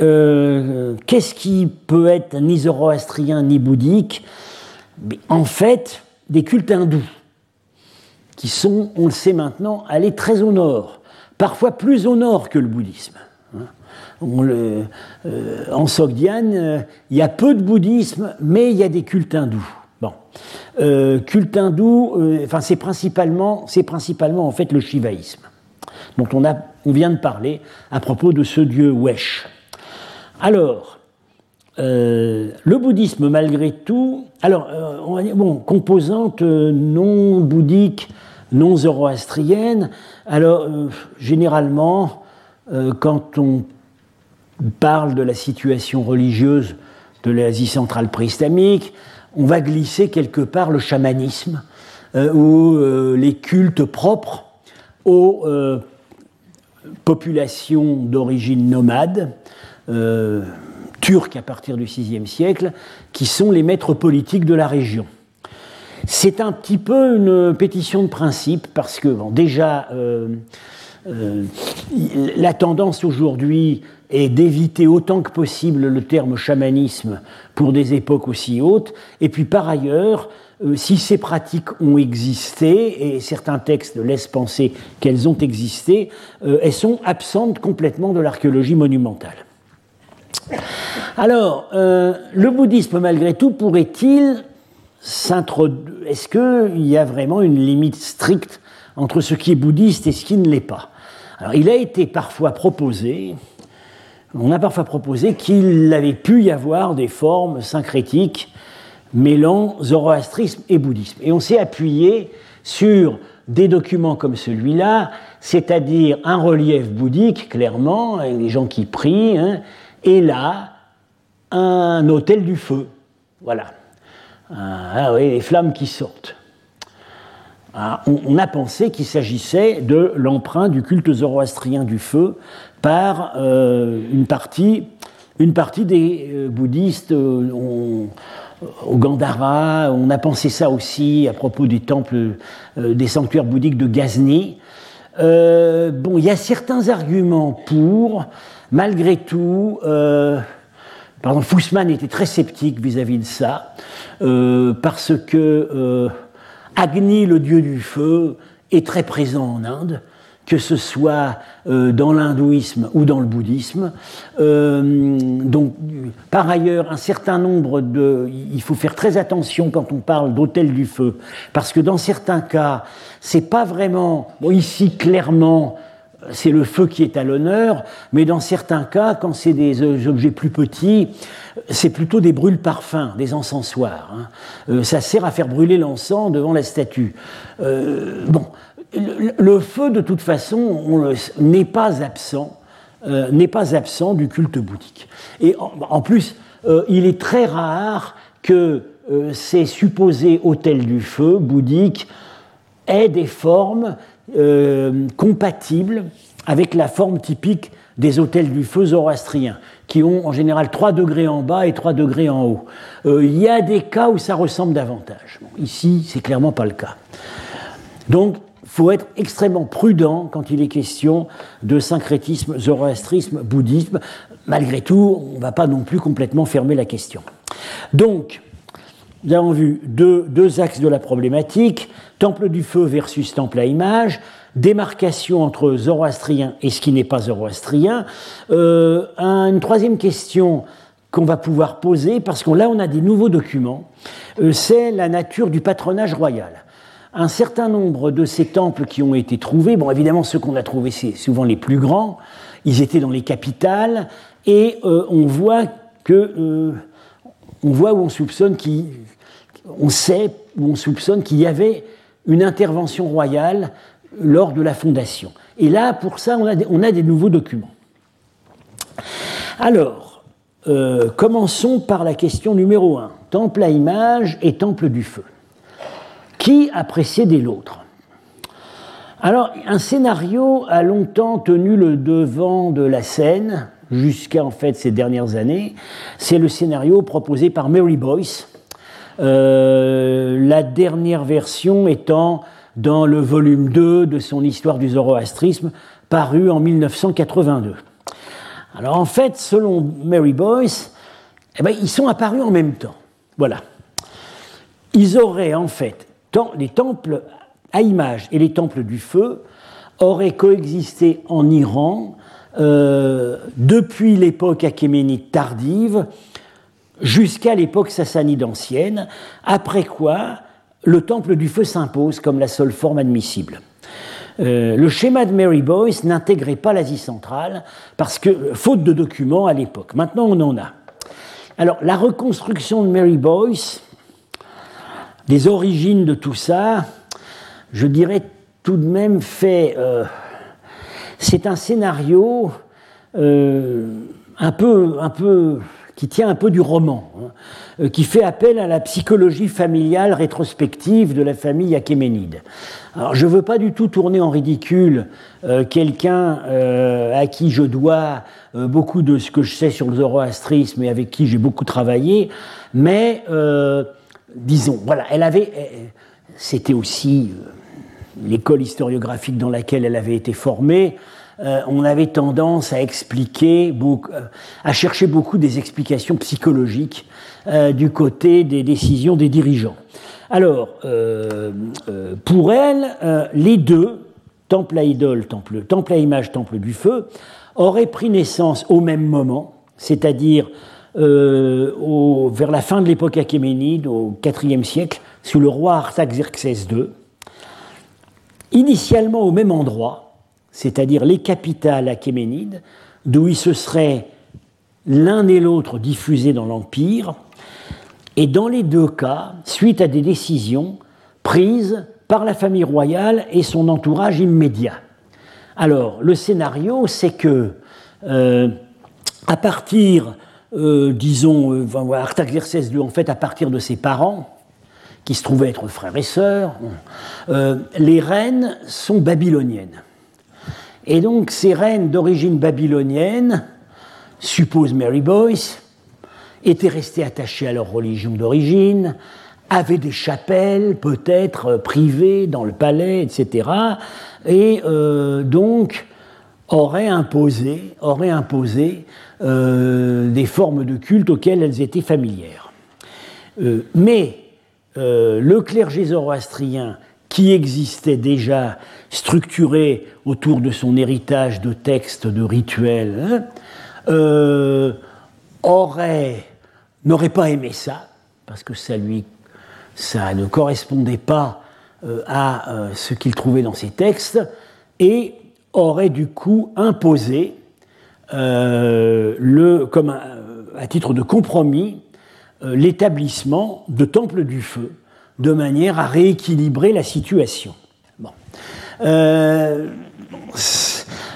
euh, qu'est-ce qui peut être ni zoroastrien ni bouddhique En fait, des cultes hindous, qui sont, on le sait maintenant, allés très au nord, parfois plus au nord que le bouddhisme. Hein. Euh, en Sogdiane, euh, il y a peu de bouddhisme, mais il y a des cultes hindous. Bon. culte hindou, enfin, c'est principalement, principalement en fait le shivaïsme, dont on, a, on vient de parler à propos de ce dieu Wesh. Alors, euh, le bouddhisme, malgré tout, alors, euh, bon, composante euh, non bouddhique, non zoroastrienne, alors, généralement, quand on parle de la situation religieuse de l'Asie centrale pré-islamique, on va glisser quelque part le chamanisme, ou les cultes propres aux populations d'origine nomade, turques à partir du VIe siècle, qui sont les maîtres politiques de la région. C'est un petit peu une pétition de principe parce que déjà, euh, euh, la tendance aujourd'hui est d'éviter autant que possible le terme chamanisme pour des époques aussi hautes. Et puis par ailleurs, euh, si ces pratiques ont existé, et certains textes laissent penser qu'elles ont existé, elles sont absentes complètement de l'archéologie monumentale. Alors, le bouddhisme, malgré tout, pourrait-il est-ce qu'il y a vraiment une limite stricte entre ce qui est bouddhiste et ce qui ne l'est pas? Alors, il a été parfois proposé, on a parfois proposé qu'il avait pu y avoir des formes syncrétiques mêlant zoroastrisme et bouddhisme. Et on s'est appuyé sur des documents comme celui-là, c'est-à-dire un relief bouddhique, clairement, avec des gens qui prient, hein, et là, un hôtel du feu. Voilà. Ah oui, les flammes qui sortent. Ah, on, a pensé qu'il s'agissait de l'emprunt du culte zoroastrien du feu par euh, une, partie, une partie des euh, bouddhistes euh, au Gandhara. On a pensé ça aussi à propos du temple des sanctuaires bouddhiques de Ghazni. bon, il y a certains arguments pour, malgré tout. Par exemple, Fussman était très sceptique vis-à-vis de ça, euh, parce que euh, Agni, le dieu du feu, est très présent en Inde, que ce soit euh, dans l'hindouisme ou dans le bouddhisme. donc, par ailleurs, un certain nombre de. Il faut faire très attention quand on parle d'autel du feu, parce que dans certains cas, c'est pas vraiment. Bon, ici, clairement, c'est le feu qui est à l'honneur, mais dans certains cas, quand c'est des euh, objets plus petits, c'est plutôt des brûles-parfums, des encensoirs. Hein. Euh, ça sert à faire brûler l'encens devant la statue. Euh, bon, le, feu, de toute façon, n'est pas absent, n'est pas absent du culte bouddhique. Et en, plus, il est très rare que ces supposés hôtels du feu bouddhiques aient des formes euh, compatibles avec la forme typique des hôtels du feu zoroastrien, qui ont en général 3 degrés en bas et 3 degrés en haut. Euh, il y a des cas où ça ressemble davantage. ici, c'est clairement pas le cas. Donc, il faut être extrêmement prudent quand il est question de syncrétisme, zoroastrisme, bouddhisme. Malgré tout, on ne va pas non plus complètement fermer la question. Donc, nous avons vu deux, axes de la problématique temple du feu versus temple à image, démarcation entre zoroastrien et ce qui n'est pas zoroastrien. Euh, une troisième question qu'on va pouvoir poser, parce que là on a des nouveaux documents, euh, c'est la nature du patronage royal. Un certain nombre de ces temples qui ont été trouvés, bon évidemment ceux qu'on a trouvés c'est souvent les plus grands, ils étaient dans les capitales, et euh, on voit que on voit où on soupçonne qui on sait où on soupçonne qu'il y avait une intervention royale lors de la fondation. Et là, pour ça, on a des, nouveaux documents. Alors, euh, commençons par la question numéro 1. Temple à image et temple du feu. Qui a précédé l'autre? Alors, un scénario a longtemps tenu le devant de la scène, jusqu'à en fait ces dernières années. C'est le scénario proposé par Mary Boyce, euh, la dernière version étant dans le volume 2 de son Histoire du zoroastrisme, paru en 1982. Alors en fait, selon Mary Boyce, eh ben, ils sont apparus en même temps. Voilà. Ils auraient en fait, les temples à image et les temples du feu auraient coexisté en Iran euh, depuis l'époque achéménide tardive jusqu'à l'époque sassanide ancienne, après quoi le temple du feu s'impose comme la seule forme admissible. Euh, le schéma de Mary Boyce n'intégrait pas l'Asie centrale parce que, faute de documents à l'époque, maintenant on en a. Alors la reconstruction de Mary Boyce, les origines de tout ça, je dirais tout de même fait. Euh, c'est un scénario euh, un peu, un peu qui tient un peu du roman, hein, qui fait appel à la psychologie familiale rétrospective de la famille achéménide. Alors je ne veux pas du tout tourner en ridicule quelqu'un à qui je dois beaucoup de ce que je sais sur le zoroastrisme et avec qui j'ai beaucoup travaillé, mais disons, voilà, elle avait, c'était aussi l'école historiographique dans laquelle elle avait été formée, euh, on avait tendance à expliquer, euh, chercher beaucoup des explications psychologiques euh, du côté des décisions des dirigeants. Alors, pour elle, les deux, temple à idole, temple, temple à image, temple du feu, auraient pris naissance au même moment, c'est-à-dire vers la fin de l'époque achéménide, au IVe siècle, sous le roi Artaxerxès II, initialement au même endroit, c'est-à-dire les capitales achéménides, d'où ils se seraient l'un et l'autre diffusés dans l'Empire, et dans les deux cas, suite à des décisions prises par la famille royale et son entourage immédiat. Alors, le scénario, c'est que, euh, à partir, euh, disons, euh, Artaxerxès II, en fait, à partir de ses parents, qui se trouvaient être frères et sœurs, euh, les reines sont babyloniennes. Et donc ces reines d'origine babylonienne, suppose Mary Boyce, étaient restées attachées à leur religion d'origine, avaient des chapelles peut-être privées dans le palais, etc. Et euh, donc auraient imposé, euh, des formes de culte auxquelles elles étaient familières. mais euh, le clergé zoroastrien qui existait déjà structuré autour de son héritage de textes, de rituels, hein, euh, aurait, n'aurait pas aimé ça, parce que ça, lui, ne correspondait pas euh, à ce qu'il trouvait dans ses textes, et aurait du coup imposé, comme à titre de compromis, euh, l'établissement de temples du feu, de manière à rééquilibrer la situation. Euh,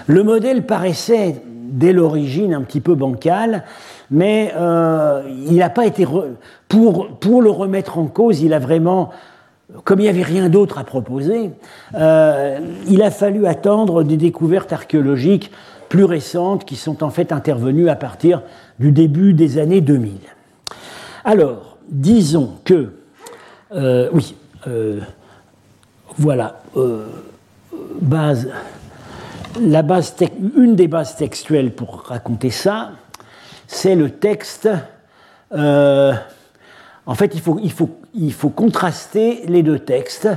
le modèle paraissait dès l'origine un petit peu bancal, mais euh, il n'a pas été. Pour, pour le remettre en cause, il a vraiment. Comme il n'y avait rien d'autre à proposer, il a fallu attendre des découvertes archéologiques plus récentes qui sont en fait intervenues à partir du début des années 2000. Alors, disons que, euh, oui, euh, voilà, euh, une des bases textuelles pour raconter ça, c'est le texte. en fait, il faut, contraster les deux textes.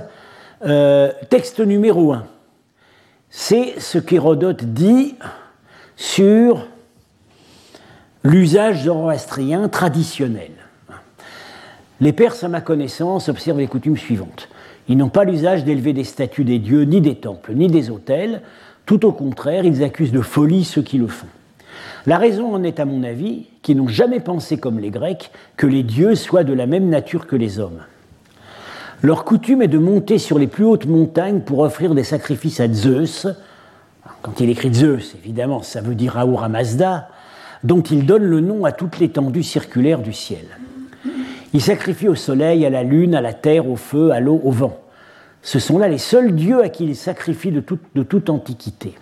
texte numéro un, c'est ce qu'Hérodote dit sur l'usage zoroastrien traditionnel. Les Perses, à ma connaissance, observent les coutumes suivantes. Ils n'ont pas l'usage d'élever des statues des dieux, ni des temples, ni des autels. Tout au contraire, ils accusent de folie ceux qui le font. La raison en est, à mon avis, qu'ils n'ont jamais pensé, comme les Grecs, que les dieux soient de la même nature que les hommes. Leur coutume est de monter sur les plus hautes montagnes pour offrir des sacrifices à Zeus. Quand il écrit Zeus, évidemment, ça veut dire Ahura Mazda, dont il donne le nom à toute l'étendue circulaire du ciel. Il sacrifie au soleil, à la lune, à la terre, au feu, à l'eau, au vent. Ce sont là les seuls dieux à qui ils sacrifient de toute, antiquité.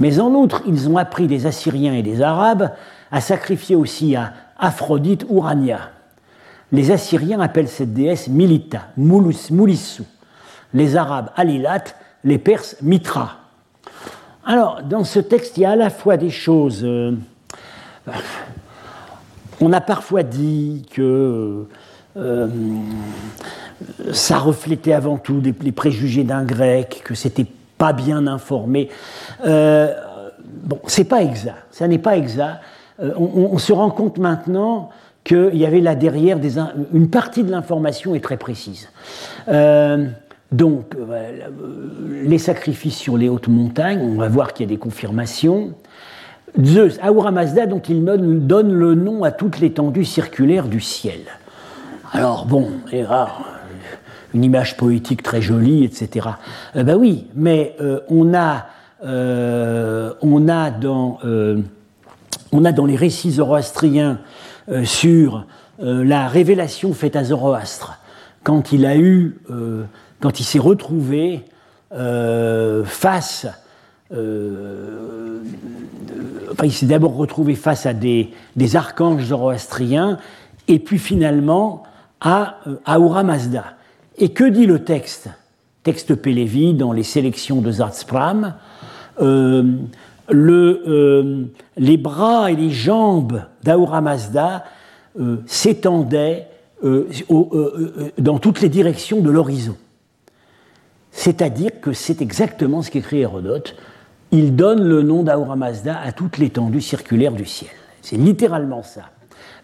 Mais en outre, ils ont appris des Assyriens et des Arabes à sacrifier aussi à Aphrodite Urania. Les Assyriens appellent cette déesse Milita, Moulissu. Les Arabes Alilat, les Perses Mitra. Alors, dans ce texte, il y a à la fois des choses euh, on a parfois dit que euh, ça reflétait avant tout les préjugés d'un grec, que c'était pas bien informé. Euh, bon, c'est pas exact, ça n'est pas exact. Euh, on, se rend compte maintenant qu'il y avait là derrière une partie de l'information est très précise. donc, les sacrifices sur les hautes montagnes, on va voir qu'il y a des confirmations. Zeus, Ahura Mazda, dont il donne le nom à toute l'étendue circulaire du ciel. Alors bon, une image poétique très jolie, etc. ben bah oui, mais euh, on, a, euh, on, a dans, on a dans les récits zoroastriens sur la révélation faite à Zoroastre quand il a eu, quand il s'est retrouvé face il s'est d'abord retrouvé face à des, archanges zoroastriens et puis finalement à Ahura Mazda. Et que dit le texte? Texte Pélévi dans les sélections de Zartspram. Euh, euh, les bras et les jambes d'Ahura Mazda euh, s'étendaient dans toutes les directions de l'horizon. C'est-à-dire que c'est exactement ce qu'écrit Hérodote. Il donne le nom d'Ahura Mazda à toute l'étendue circulaire du ciel. C'est littéralement ça.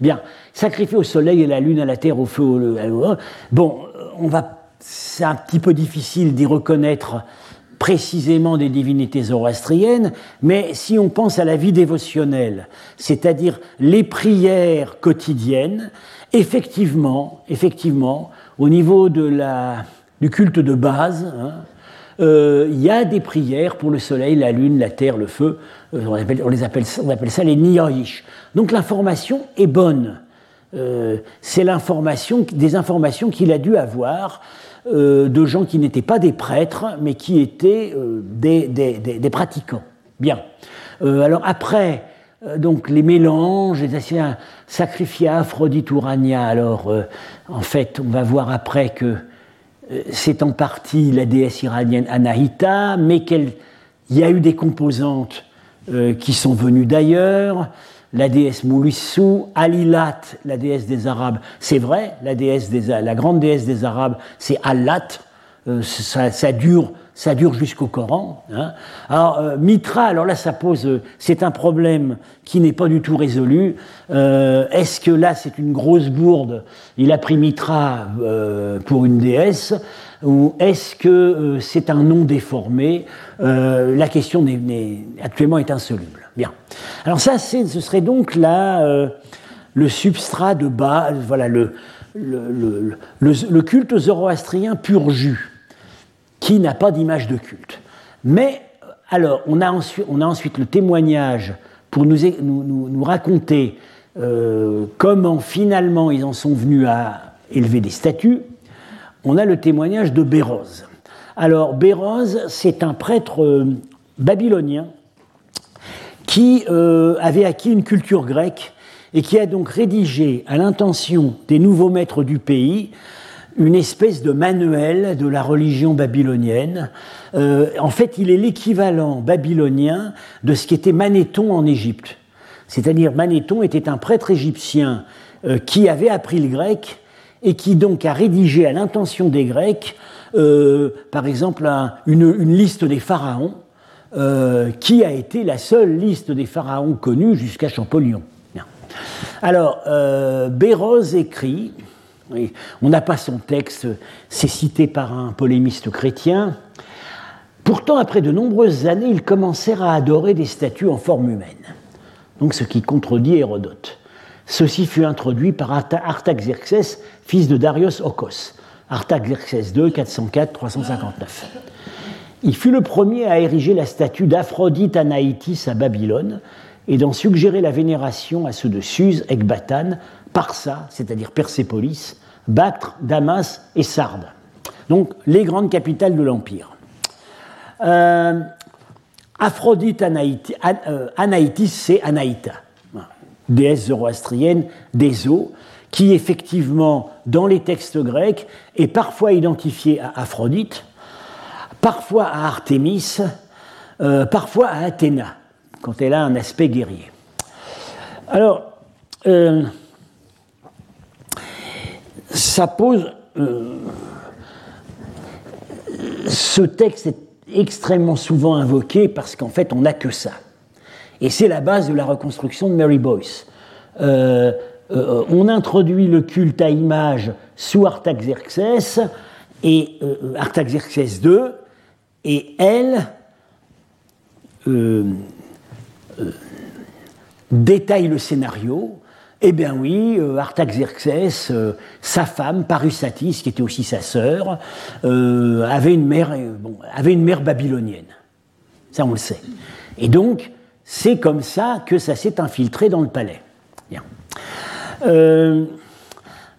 Bien, sacrifier au soleil et la lune, à la terre, au feu, au... Bon, on va, c'est un petit peu difficile d'y reconnaître précisément des divinités zoroastriennes, mais si on pense à la vie dévotionnelle, c'est-à-dire les prières quotidiennes, effectivement, effectivement, au niveau de la, du culte de base, hein, euh, il y a des prières pour le soleil, la lune, la terre, le feu. Euh, on, appelle, les appelle, ça les niyaïch. Donc l'information est bonne. Euh, c'est l'information, des informations qu'il a dû avoir de gens qui n'étaient pas des prêtres, mais qui étaient des, pratiquants. Bien. alors après, donc les mélanges, les sacrifiés à Aphrodite Urania. Alors, en fait, on va voir après que euh, c'est en partie la déesse iranienne Anahita, mais qu'il y a eu des composantes euh, qui sont venues d'ailleurs. La déesse Moulissu, Alilat, la déesse des Arabes, c'est vrai, la, déesse des, la grande déesse des Arabes, c'est Allat, euh, ça, dure ça dure jusqu'au Coran. Hein. Alors, euh, Mitra, alors là, ça pose, euh, c'est un problème qui n'est pas du tout résolu. Euh, est-ce que là, c'est une grosse bourde Il a pris Mitra pour une déesse ou est-ce que c'est un nom déformé? La question actuellement est insoluble. Bien. Alors ça, ce serait donc là le substrat de base, voilà le, le, le, le culte zoroastrien pur jus qui n'a pas d'image de culte. Mais alors, on a ensuite, le témoignage pour nous, raconter euh, comment finalement ils en sont venus à élever des statues. On a le témoignage de Béroz. Alors, Béroz, c'est un prêtre euh, babylonien qui euh, avait acquis une culture grecque et qui a donc rédigé, à l'intention des nouveaux maîtres du pays, une espèce de manuel de la religion babylonienne. Euh, en fait, il est l'équivalent babylonien de ce qu'était Manéthon en Égypte. C'est-à-dire, Manéthon était un prêtre égyptien euh, qui avait appris le grec et qui donc a rédigé à l'intention des Grecs, euh, par exemple, une, liste des pharaons, qui a été la seule liste des pharaons connue jusqu'à Champollion. Alors, Béroz écrit on n'a pas son texte, c'est cité par un polémiste chrétien. Pourtant, après de nombreuses années, ils commencèrent à adorer des statues en forme humaine. Donc, ce qui contredit Hérodote. Ceci fut introduit par Artaxerxès, fils de Darius Okos. Artaxerxès II, 404-359. Il fut le premier à ériger la statue d'Aphrodite Anaïtis à Babylone et d'en suggérer la vénération à ceux de Suse, Ecbatane, Parsa, c'est-à-dire Persépolis, Bactre, Damas et Sardes. Donc les grandes capitales de l'Empire. Euh, Aphrodite euh, Anaïtis, c'est Anaïta, déesse zoroastrienne des eaux, qui effectivement, dans les textes grecs, est parfois identifiée à Aphrodite, parfois à Artémis, euh, parfois à Athéna, quand elle a un aspect guerrier. Alors, ça pose. Euh, ce texte est extrêmement souvent invoqué parce qu'en fait, on n'a que ça. Et c'est la base de la reconstruction de Mary Boyce. Euh, euh, on introduit le culte à image sous Artaxerxès et II, et elle détaille le scénario eh bien oui, euh, Artaxerxès, euh, sa femme, Parusatis, qui était aussi sa sœur, euh, avait, une mère, babylonienne. Ça, on le sait. Et donc, c'est comme ça que ça s'est infiltré dans le palais.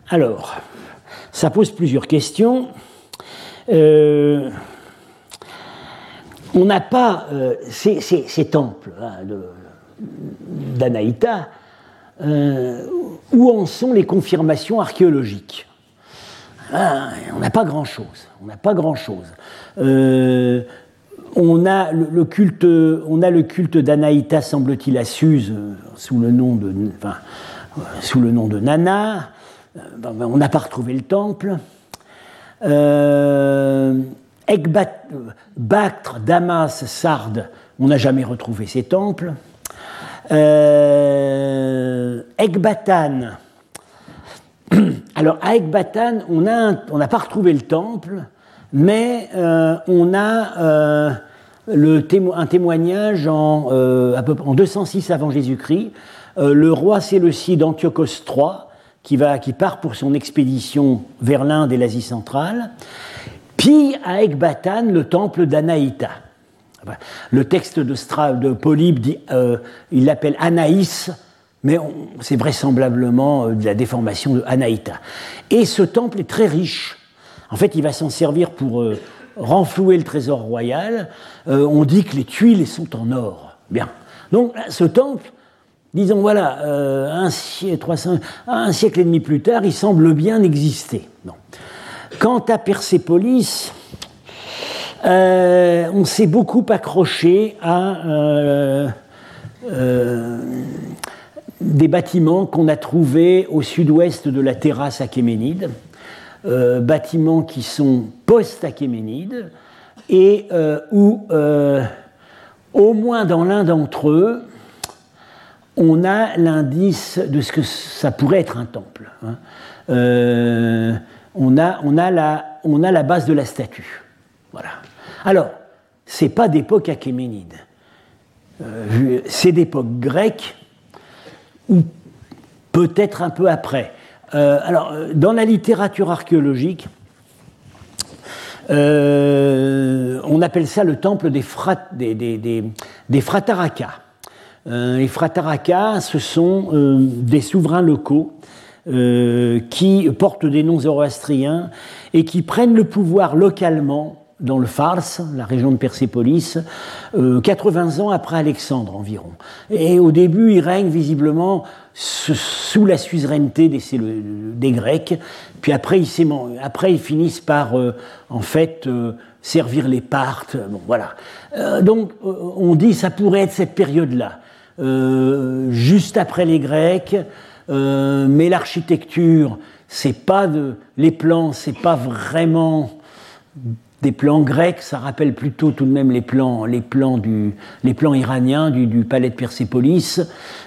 Alors, ça pose plusieurs questions. on n'a pas ces, temples hein, d'Anaïta. Où en sont les confirmations archéologiques ah, On n'a pas grand-chose. On n'a pas grand-chose on a le, culte, on a le culte d'Anaïta, semble-t-il, à Suse, euh, sous le nom de, euh, sous le nom de Nana. Euh, ben, on n'a pas retrouvé le temple. Euh, Bactre, Damas, Sardes, on n'a jamais retrouvé ces temples. Euh, Ekbatan. Alors à Ekbatan, on n'a pas retrouvé le temple, mais on a un témoignage en, euh, à peu, en 206 avant Jésus-Christ. Euh, le roi Séleucide Antiochos III, qui, qui part pour son expédition vers l'Inde et l'Asie centrale, puis à Ecbatane le temple d'Anaïta. Le texte de, Polybe, dit, euh, il l'appelle Anaïs, mais c'est vraisemblablement de la déformation de Anaïta. Et ce temple est très riche. En fait, il va s'en servir pour renflouer le trésor royal, euh, on dit que les tuiles sont en or. Bien. Donc ce temple, disons voilà, euh, un, siècle, un, siècle et demi plus tard, il semble bien exister. Quant à Persépolis, euh, on s'est beaucoup accroché à des bâtiments qu'on a trouvés au sud-ouest de la terrasse achéménide. Euh, bâtiments qui sont post-achéménides et euh, où, euh, au moins dans l'un d'entre eux, on a l'indice de ce que ça pourrait être un temple. Hein. on, a, on, a la, on a la base de la statue. Voilà. Alors, c'est pas d'époque achéménide. c'est d'époque grecque ou peut-être un peu après. Euh, alors, euh, dans la littérature archéologique, euh, on appelle ça le temple des, frat, les frataraka, ce sont des souverains locaux qui portent des noms zoroastriens et qui prennent le pouvoir localement dans le Fars, la région de Persépolis, 80 ans après Alexandre environ. Et au début, ils règnent visiblement sous la suzeraineté des, Grecs, puis après ils, après, finissent par, euh, en fait, euh, servir les Parthes. Bon, voilà. Euh, donc, on dit ça pourrait être cette période-là, juste après les Grecs, mais l'architecture, c'est pas de, les plans, c'est pas vraiment des plans grecs, ça rappelle plutôt tout de même les plans, les plans, du, les plans iraniens du, palais de Persépolis.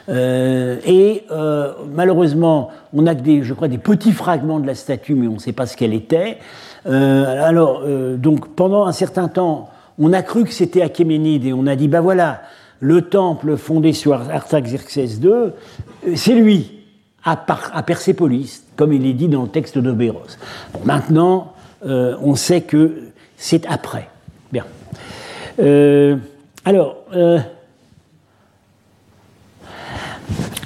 Euh, et euh, malheureusement, on a des, je crois, des petits fragments de la statue, mais on ne sait pas ce qu'elle était. Euh, alors, donc, pendant un certain temps, on a cru que c'était Achéménide et on a dit, ben voilà, le temple fondé sur Artaxerxès II, c'est lui, à, à, Persépolis, comme il est dit dans le texte de Béros. maintenant, on sait que c'est après. Bien. Euh, alors, euh,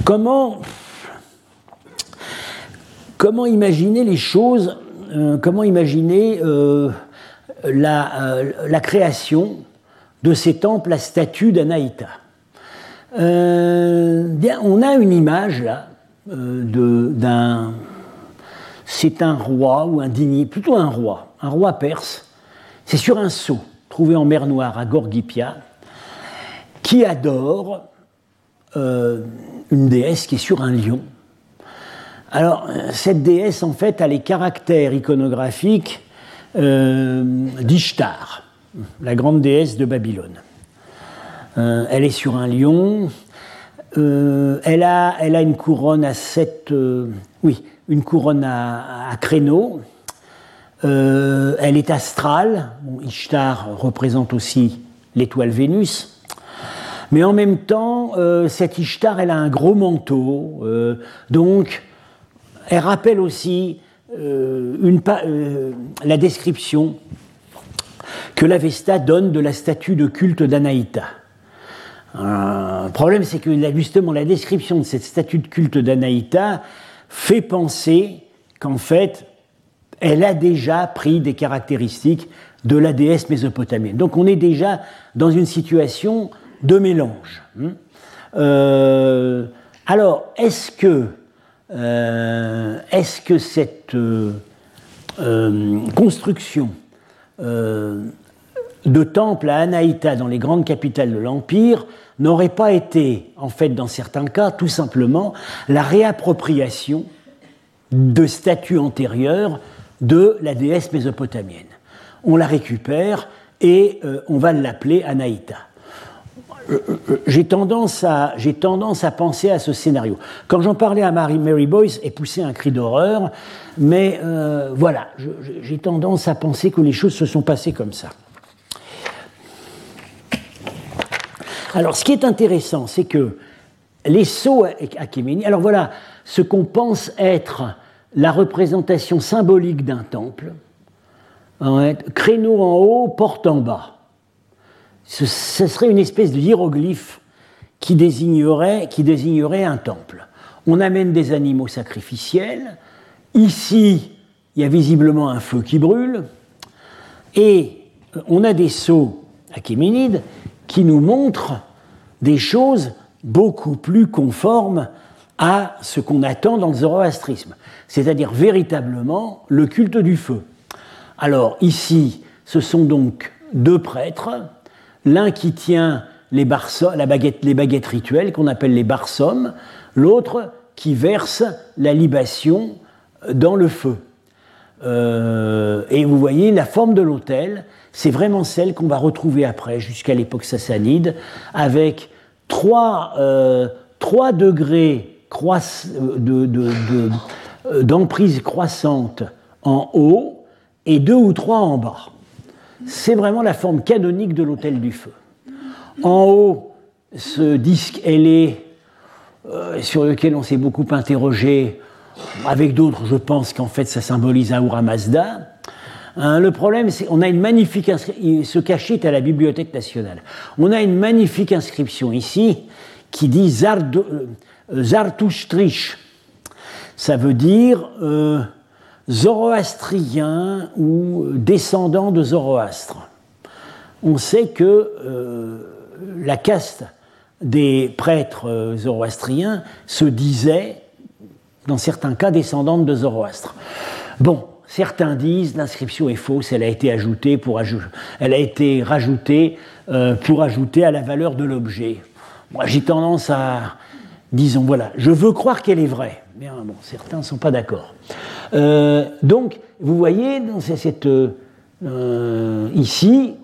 comment, imaginer les choses, euh, comment imaginer la, la, création de ces temples à statue d'Anaïta? On a une image là d'un. C'est un roi ou un digne, plutôt un roi, un roi perse, c'est sur un sceau trouvé en mer Noire à Gorgipia qui adore euh, une déesse qui est sur un lion. Alors, cette déesse, en fait, a les caractères iconographiques euh, d'Ishtar, la grande déesse de Babylone. Euh, elle est sur un lion. elle, a, une couronne à sept. oui, une couronne à, à créneaux euh, elle est astrale. Ishtar représente aussi l'étoile Vénus. Mais en même temps, euh, cette Ishtar, elle a un gros manteau. Euh, donc, elle rappelle aussi la description que l'Avesta donne de la statue de culte d'Anaïta. Le problème, c'est que justement, la description de cette statue de culte d'Anaïta fait penser qu'en fait, elle a déjà pris des caractéristiques de la déesse mésopotamienne. Donc on est déjà dans une situation de mélange. Hein. Euh, alors, est-ce que, euh, cette euh, construction de temples à Anaïta dans les grandes capitales de l'Empire n'aurait pas été, en fait, dans certains cas, tout simplement la réappropriation de statues antérieures de la déesse mésopotamienne. On la récupère et euh, on va l'appeler Anaïta. Euh, euh, j'ai tendance, à, tendance à penser à ce scénario. Quand j'en parlais à Mary, Mary Boyce, elle poussait un cri d'horreur, mais voilà, j'ai tendance à penser que les choses se sont passées comme ça. Alors, ce qui est intéressant, c'est que les sceaux achéménides, alors voilà, ce qu'on pense être la représentation symbolique d'un temple, créneau en haut, porte en bas. Ce, serait une espèce de hiéroglyphe qui désignerait, qui désignerait un temple. On amène des animaux sacrificiels. Ici, il y a visiblement un feu qui brûle. Et on a des sceaux achéménides qui nous montre des choses beaucoup plus conformes à ce qu'on attend dans le zoroastrisme, c'est-à-dire véritablement le culte du feu. Alors ici, ce sont donc deux prêtres, l'un qui tient les, les baguettes rituelles qu'on appelle les barsums, l'autre qui verse la libation dans le feu. Euh, et vous voyez, la forme de l'autel, c'est vraiment celle qu'on va retrouver après, jusqu'à l'époque sassanide, avec trois, euh, degrés euh, d'emprise croissante en haut et deux ou trois en bas. C'est vraiment la forme canonique de l'autel du feu. En haut, ce disque ailé sur lequel on s'est beaucoup interrogé, avec d'autres, je pense qu'en fait, ça symbolise Ahura Mazda. Hein, le problème, c'est qu'on a une magnifique inscription, ce cachet à la Bibliothèque nationale. On a une magnifique inscription ici qui dit euh, Zartustrich. Ça veut dire euh, zoroastrien ou descendant de Zoroastre. On sait que euh, la caste des prêtres zoroastriens se disait dans certains cas descendante de Zoroastre. Bon, certains disent l'inscription est fausse, elle a été ajoutée pour elle a été rajoutée euh, pour ajouter à la valeur de l'objet. Moi, j'ai tendance à, disons, voilà, je veux croire qu'elle est vraie, mais hein, bon, certains ne sont pas d'accord. Euh, donc, vous voyez, cette, euh, ici,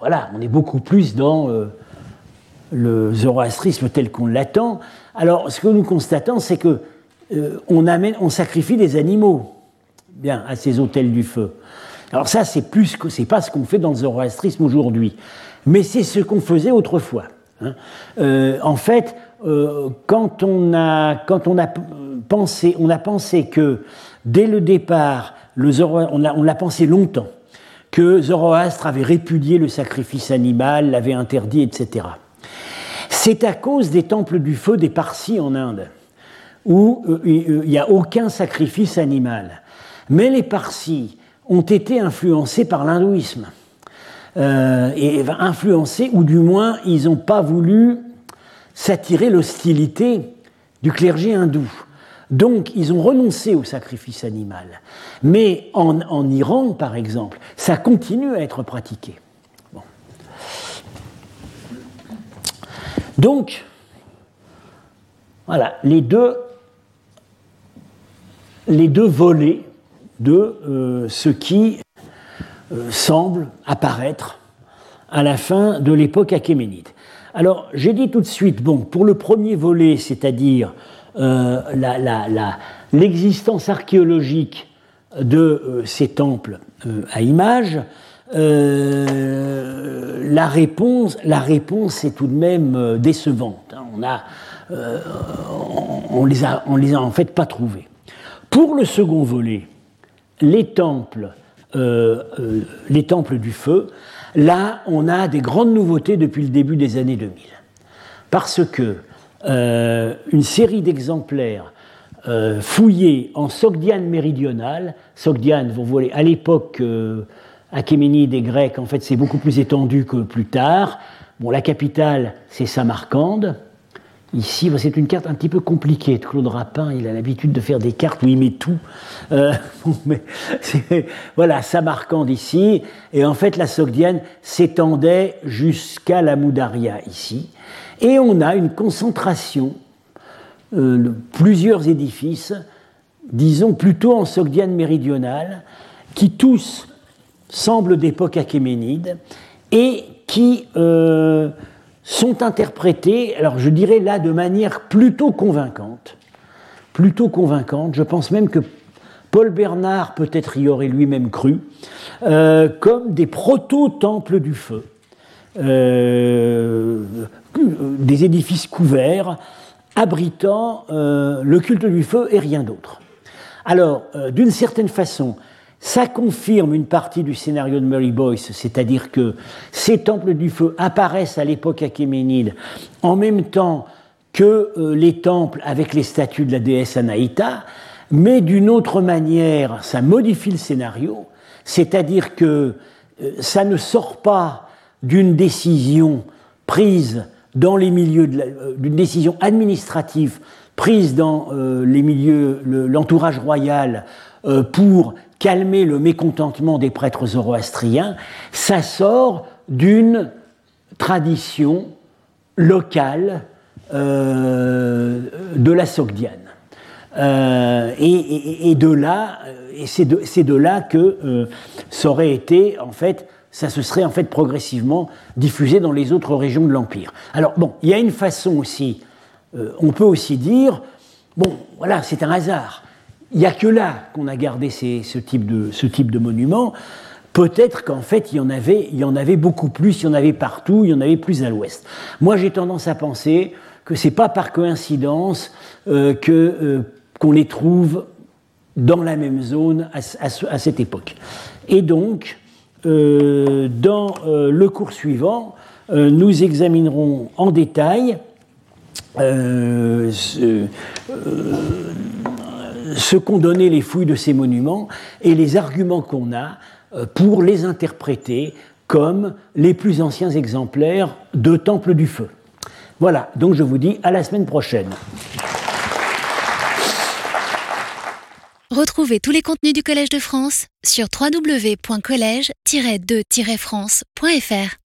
voilà, on est beaucoup plus dans le zoroastrisme tel qu'on l'attend. Alors, ce que nous constatons, c'est que euh, on, sacrifie des animaux bien, à ces hôtels du feu. Alors ça, c'est plus que c'est pas ce qu'on fait dans le zoroastrisme aujourd'hui, mais c'est ce qu'on faisait autrefois. Hein. Euh, en fait, euh, quand, on a, quand on a pensé, on a pensé que dès le départ, on l'a pensé longtemps, que Zoroastre avait répudié le sacrifice animal, l'avait interdit, etc. C'est à cause des temples du feu des Parsis en Inde où euh, il n'y a aucun sacrifice animal. Mais les Parsis ont été influencés par l'hindouisme. Euh, et influencés, ou du moins ils n'ont pas voulu s'attirer l'hostilité du clergé hindou. Donc ils ont renoncé au sacrifice animal. Mais en, Iran, par exemple, ça continue à être pratiqué. Donc, voilà, les deux volets de euh, ce qui euh, semble apparaître à la fin de l'époque achéménide. Alors, j'ai dit tout de suite, bon, pour le premier volet, c'est-à-dire euh, l'existence archéologique de ces temples à images, la, réponse, est tout de même décevante. Hein. On a, les a, en fait pas trouvés. Pour le second volet, euh, euh, les temples du feu, là, on a des grandes nouveautés depuis le début des années 2000. Parce que euh, une série d'exemplaires fouillé en Sogdiane méridionale. Sogdiane, vous voyez, à l'époque achéménide et grecque, en fait, c'est beaucoup plus étendu que plus tard. Bon, la capitale, c'est Samarcande. Ici, c'est une carte un petit peu compliquée. Claude Rapin, il a l'habitude de faire des cartes où il met tout. Euh, mais voilà, ici. Et en fait, la Sogdiane s'étendait jusqu'à la Moudaria ici. Et on a une concentration euh, de plusieurs édifices, disons plutôt en Sogdiane méridionale, qui tous semblent d'époque achéménide et qui euh, sont interprétés, alors je dirais là de manière plutôt convaincante, plutôt convaincante, je pense même que Paul Bernard peut-être y aurait lui-même cru, euh, comme des proto-temples du feu, euh, des édifices couverts abritant le culte du feu et rien d'autre. Alors, d'une certaine façon, ça confirme une partie du scénario de Murray Boyce, c'est-à-dire que ces temples du feu apparaissent à l'époque achéménide en même temps que euh, les temples avec les statues de la déesse Anaïta, mais d'une autre manière, ça modifie le scénario, c'est-à-dire que euh, ça ne sort pas d'une décision prise dans les milieux, euh, d'une décision administrative prise dans les milieux, l'entourage royal pour calmer le mécontentement des prêtres zoroastriens, ça sort d'une tradition locale euh, de la Sogdiane. Euh, et, de là, c'est de, là que euh, ça aurait été, en fait, ça se serait en fait progressivement diffusé dans les autres régions de l'Empire. Alors bon, il y a une façon aussi, on peut aussi dire, bon, voilà, c'est un hasard. Il n'y a que là qu'on a gardé ce, type de, monument. Peut-être qu'en fait, il y, en avait, beaucoup plus, il y en avait partout, il y en avait plus à l'ouest. Moi, j'ai tendance à penser que ce n'est pas par coïncidence euh, que, euh, qu'on les trouve dans la même zone à, cette époque. Et donc, euh, dans le cours suivant, nous examinerons en détail ce qu'ont donné les fouilles de ces monuments et les arguments qu'on a euh, pour les interpréter comme les plus anciens exemplaires de temples du feu. Voilà, donc je vous dis à la semaine prochaine. Retrouvez tous les contenus du Collège de France sur www.colège-2-france.fr.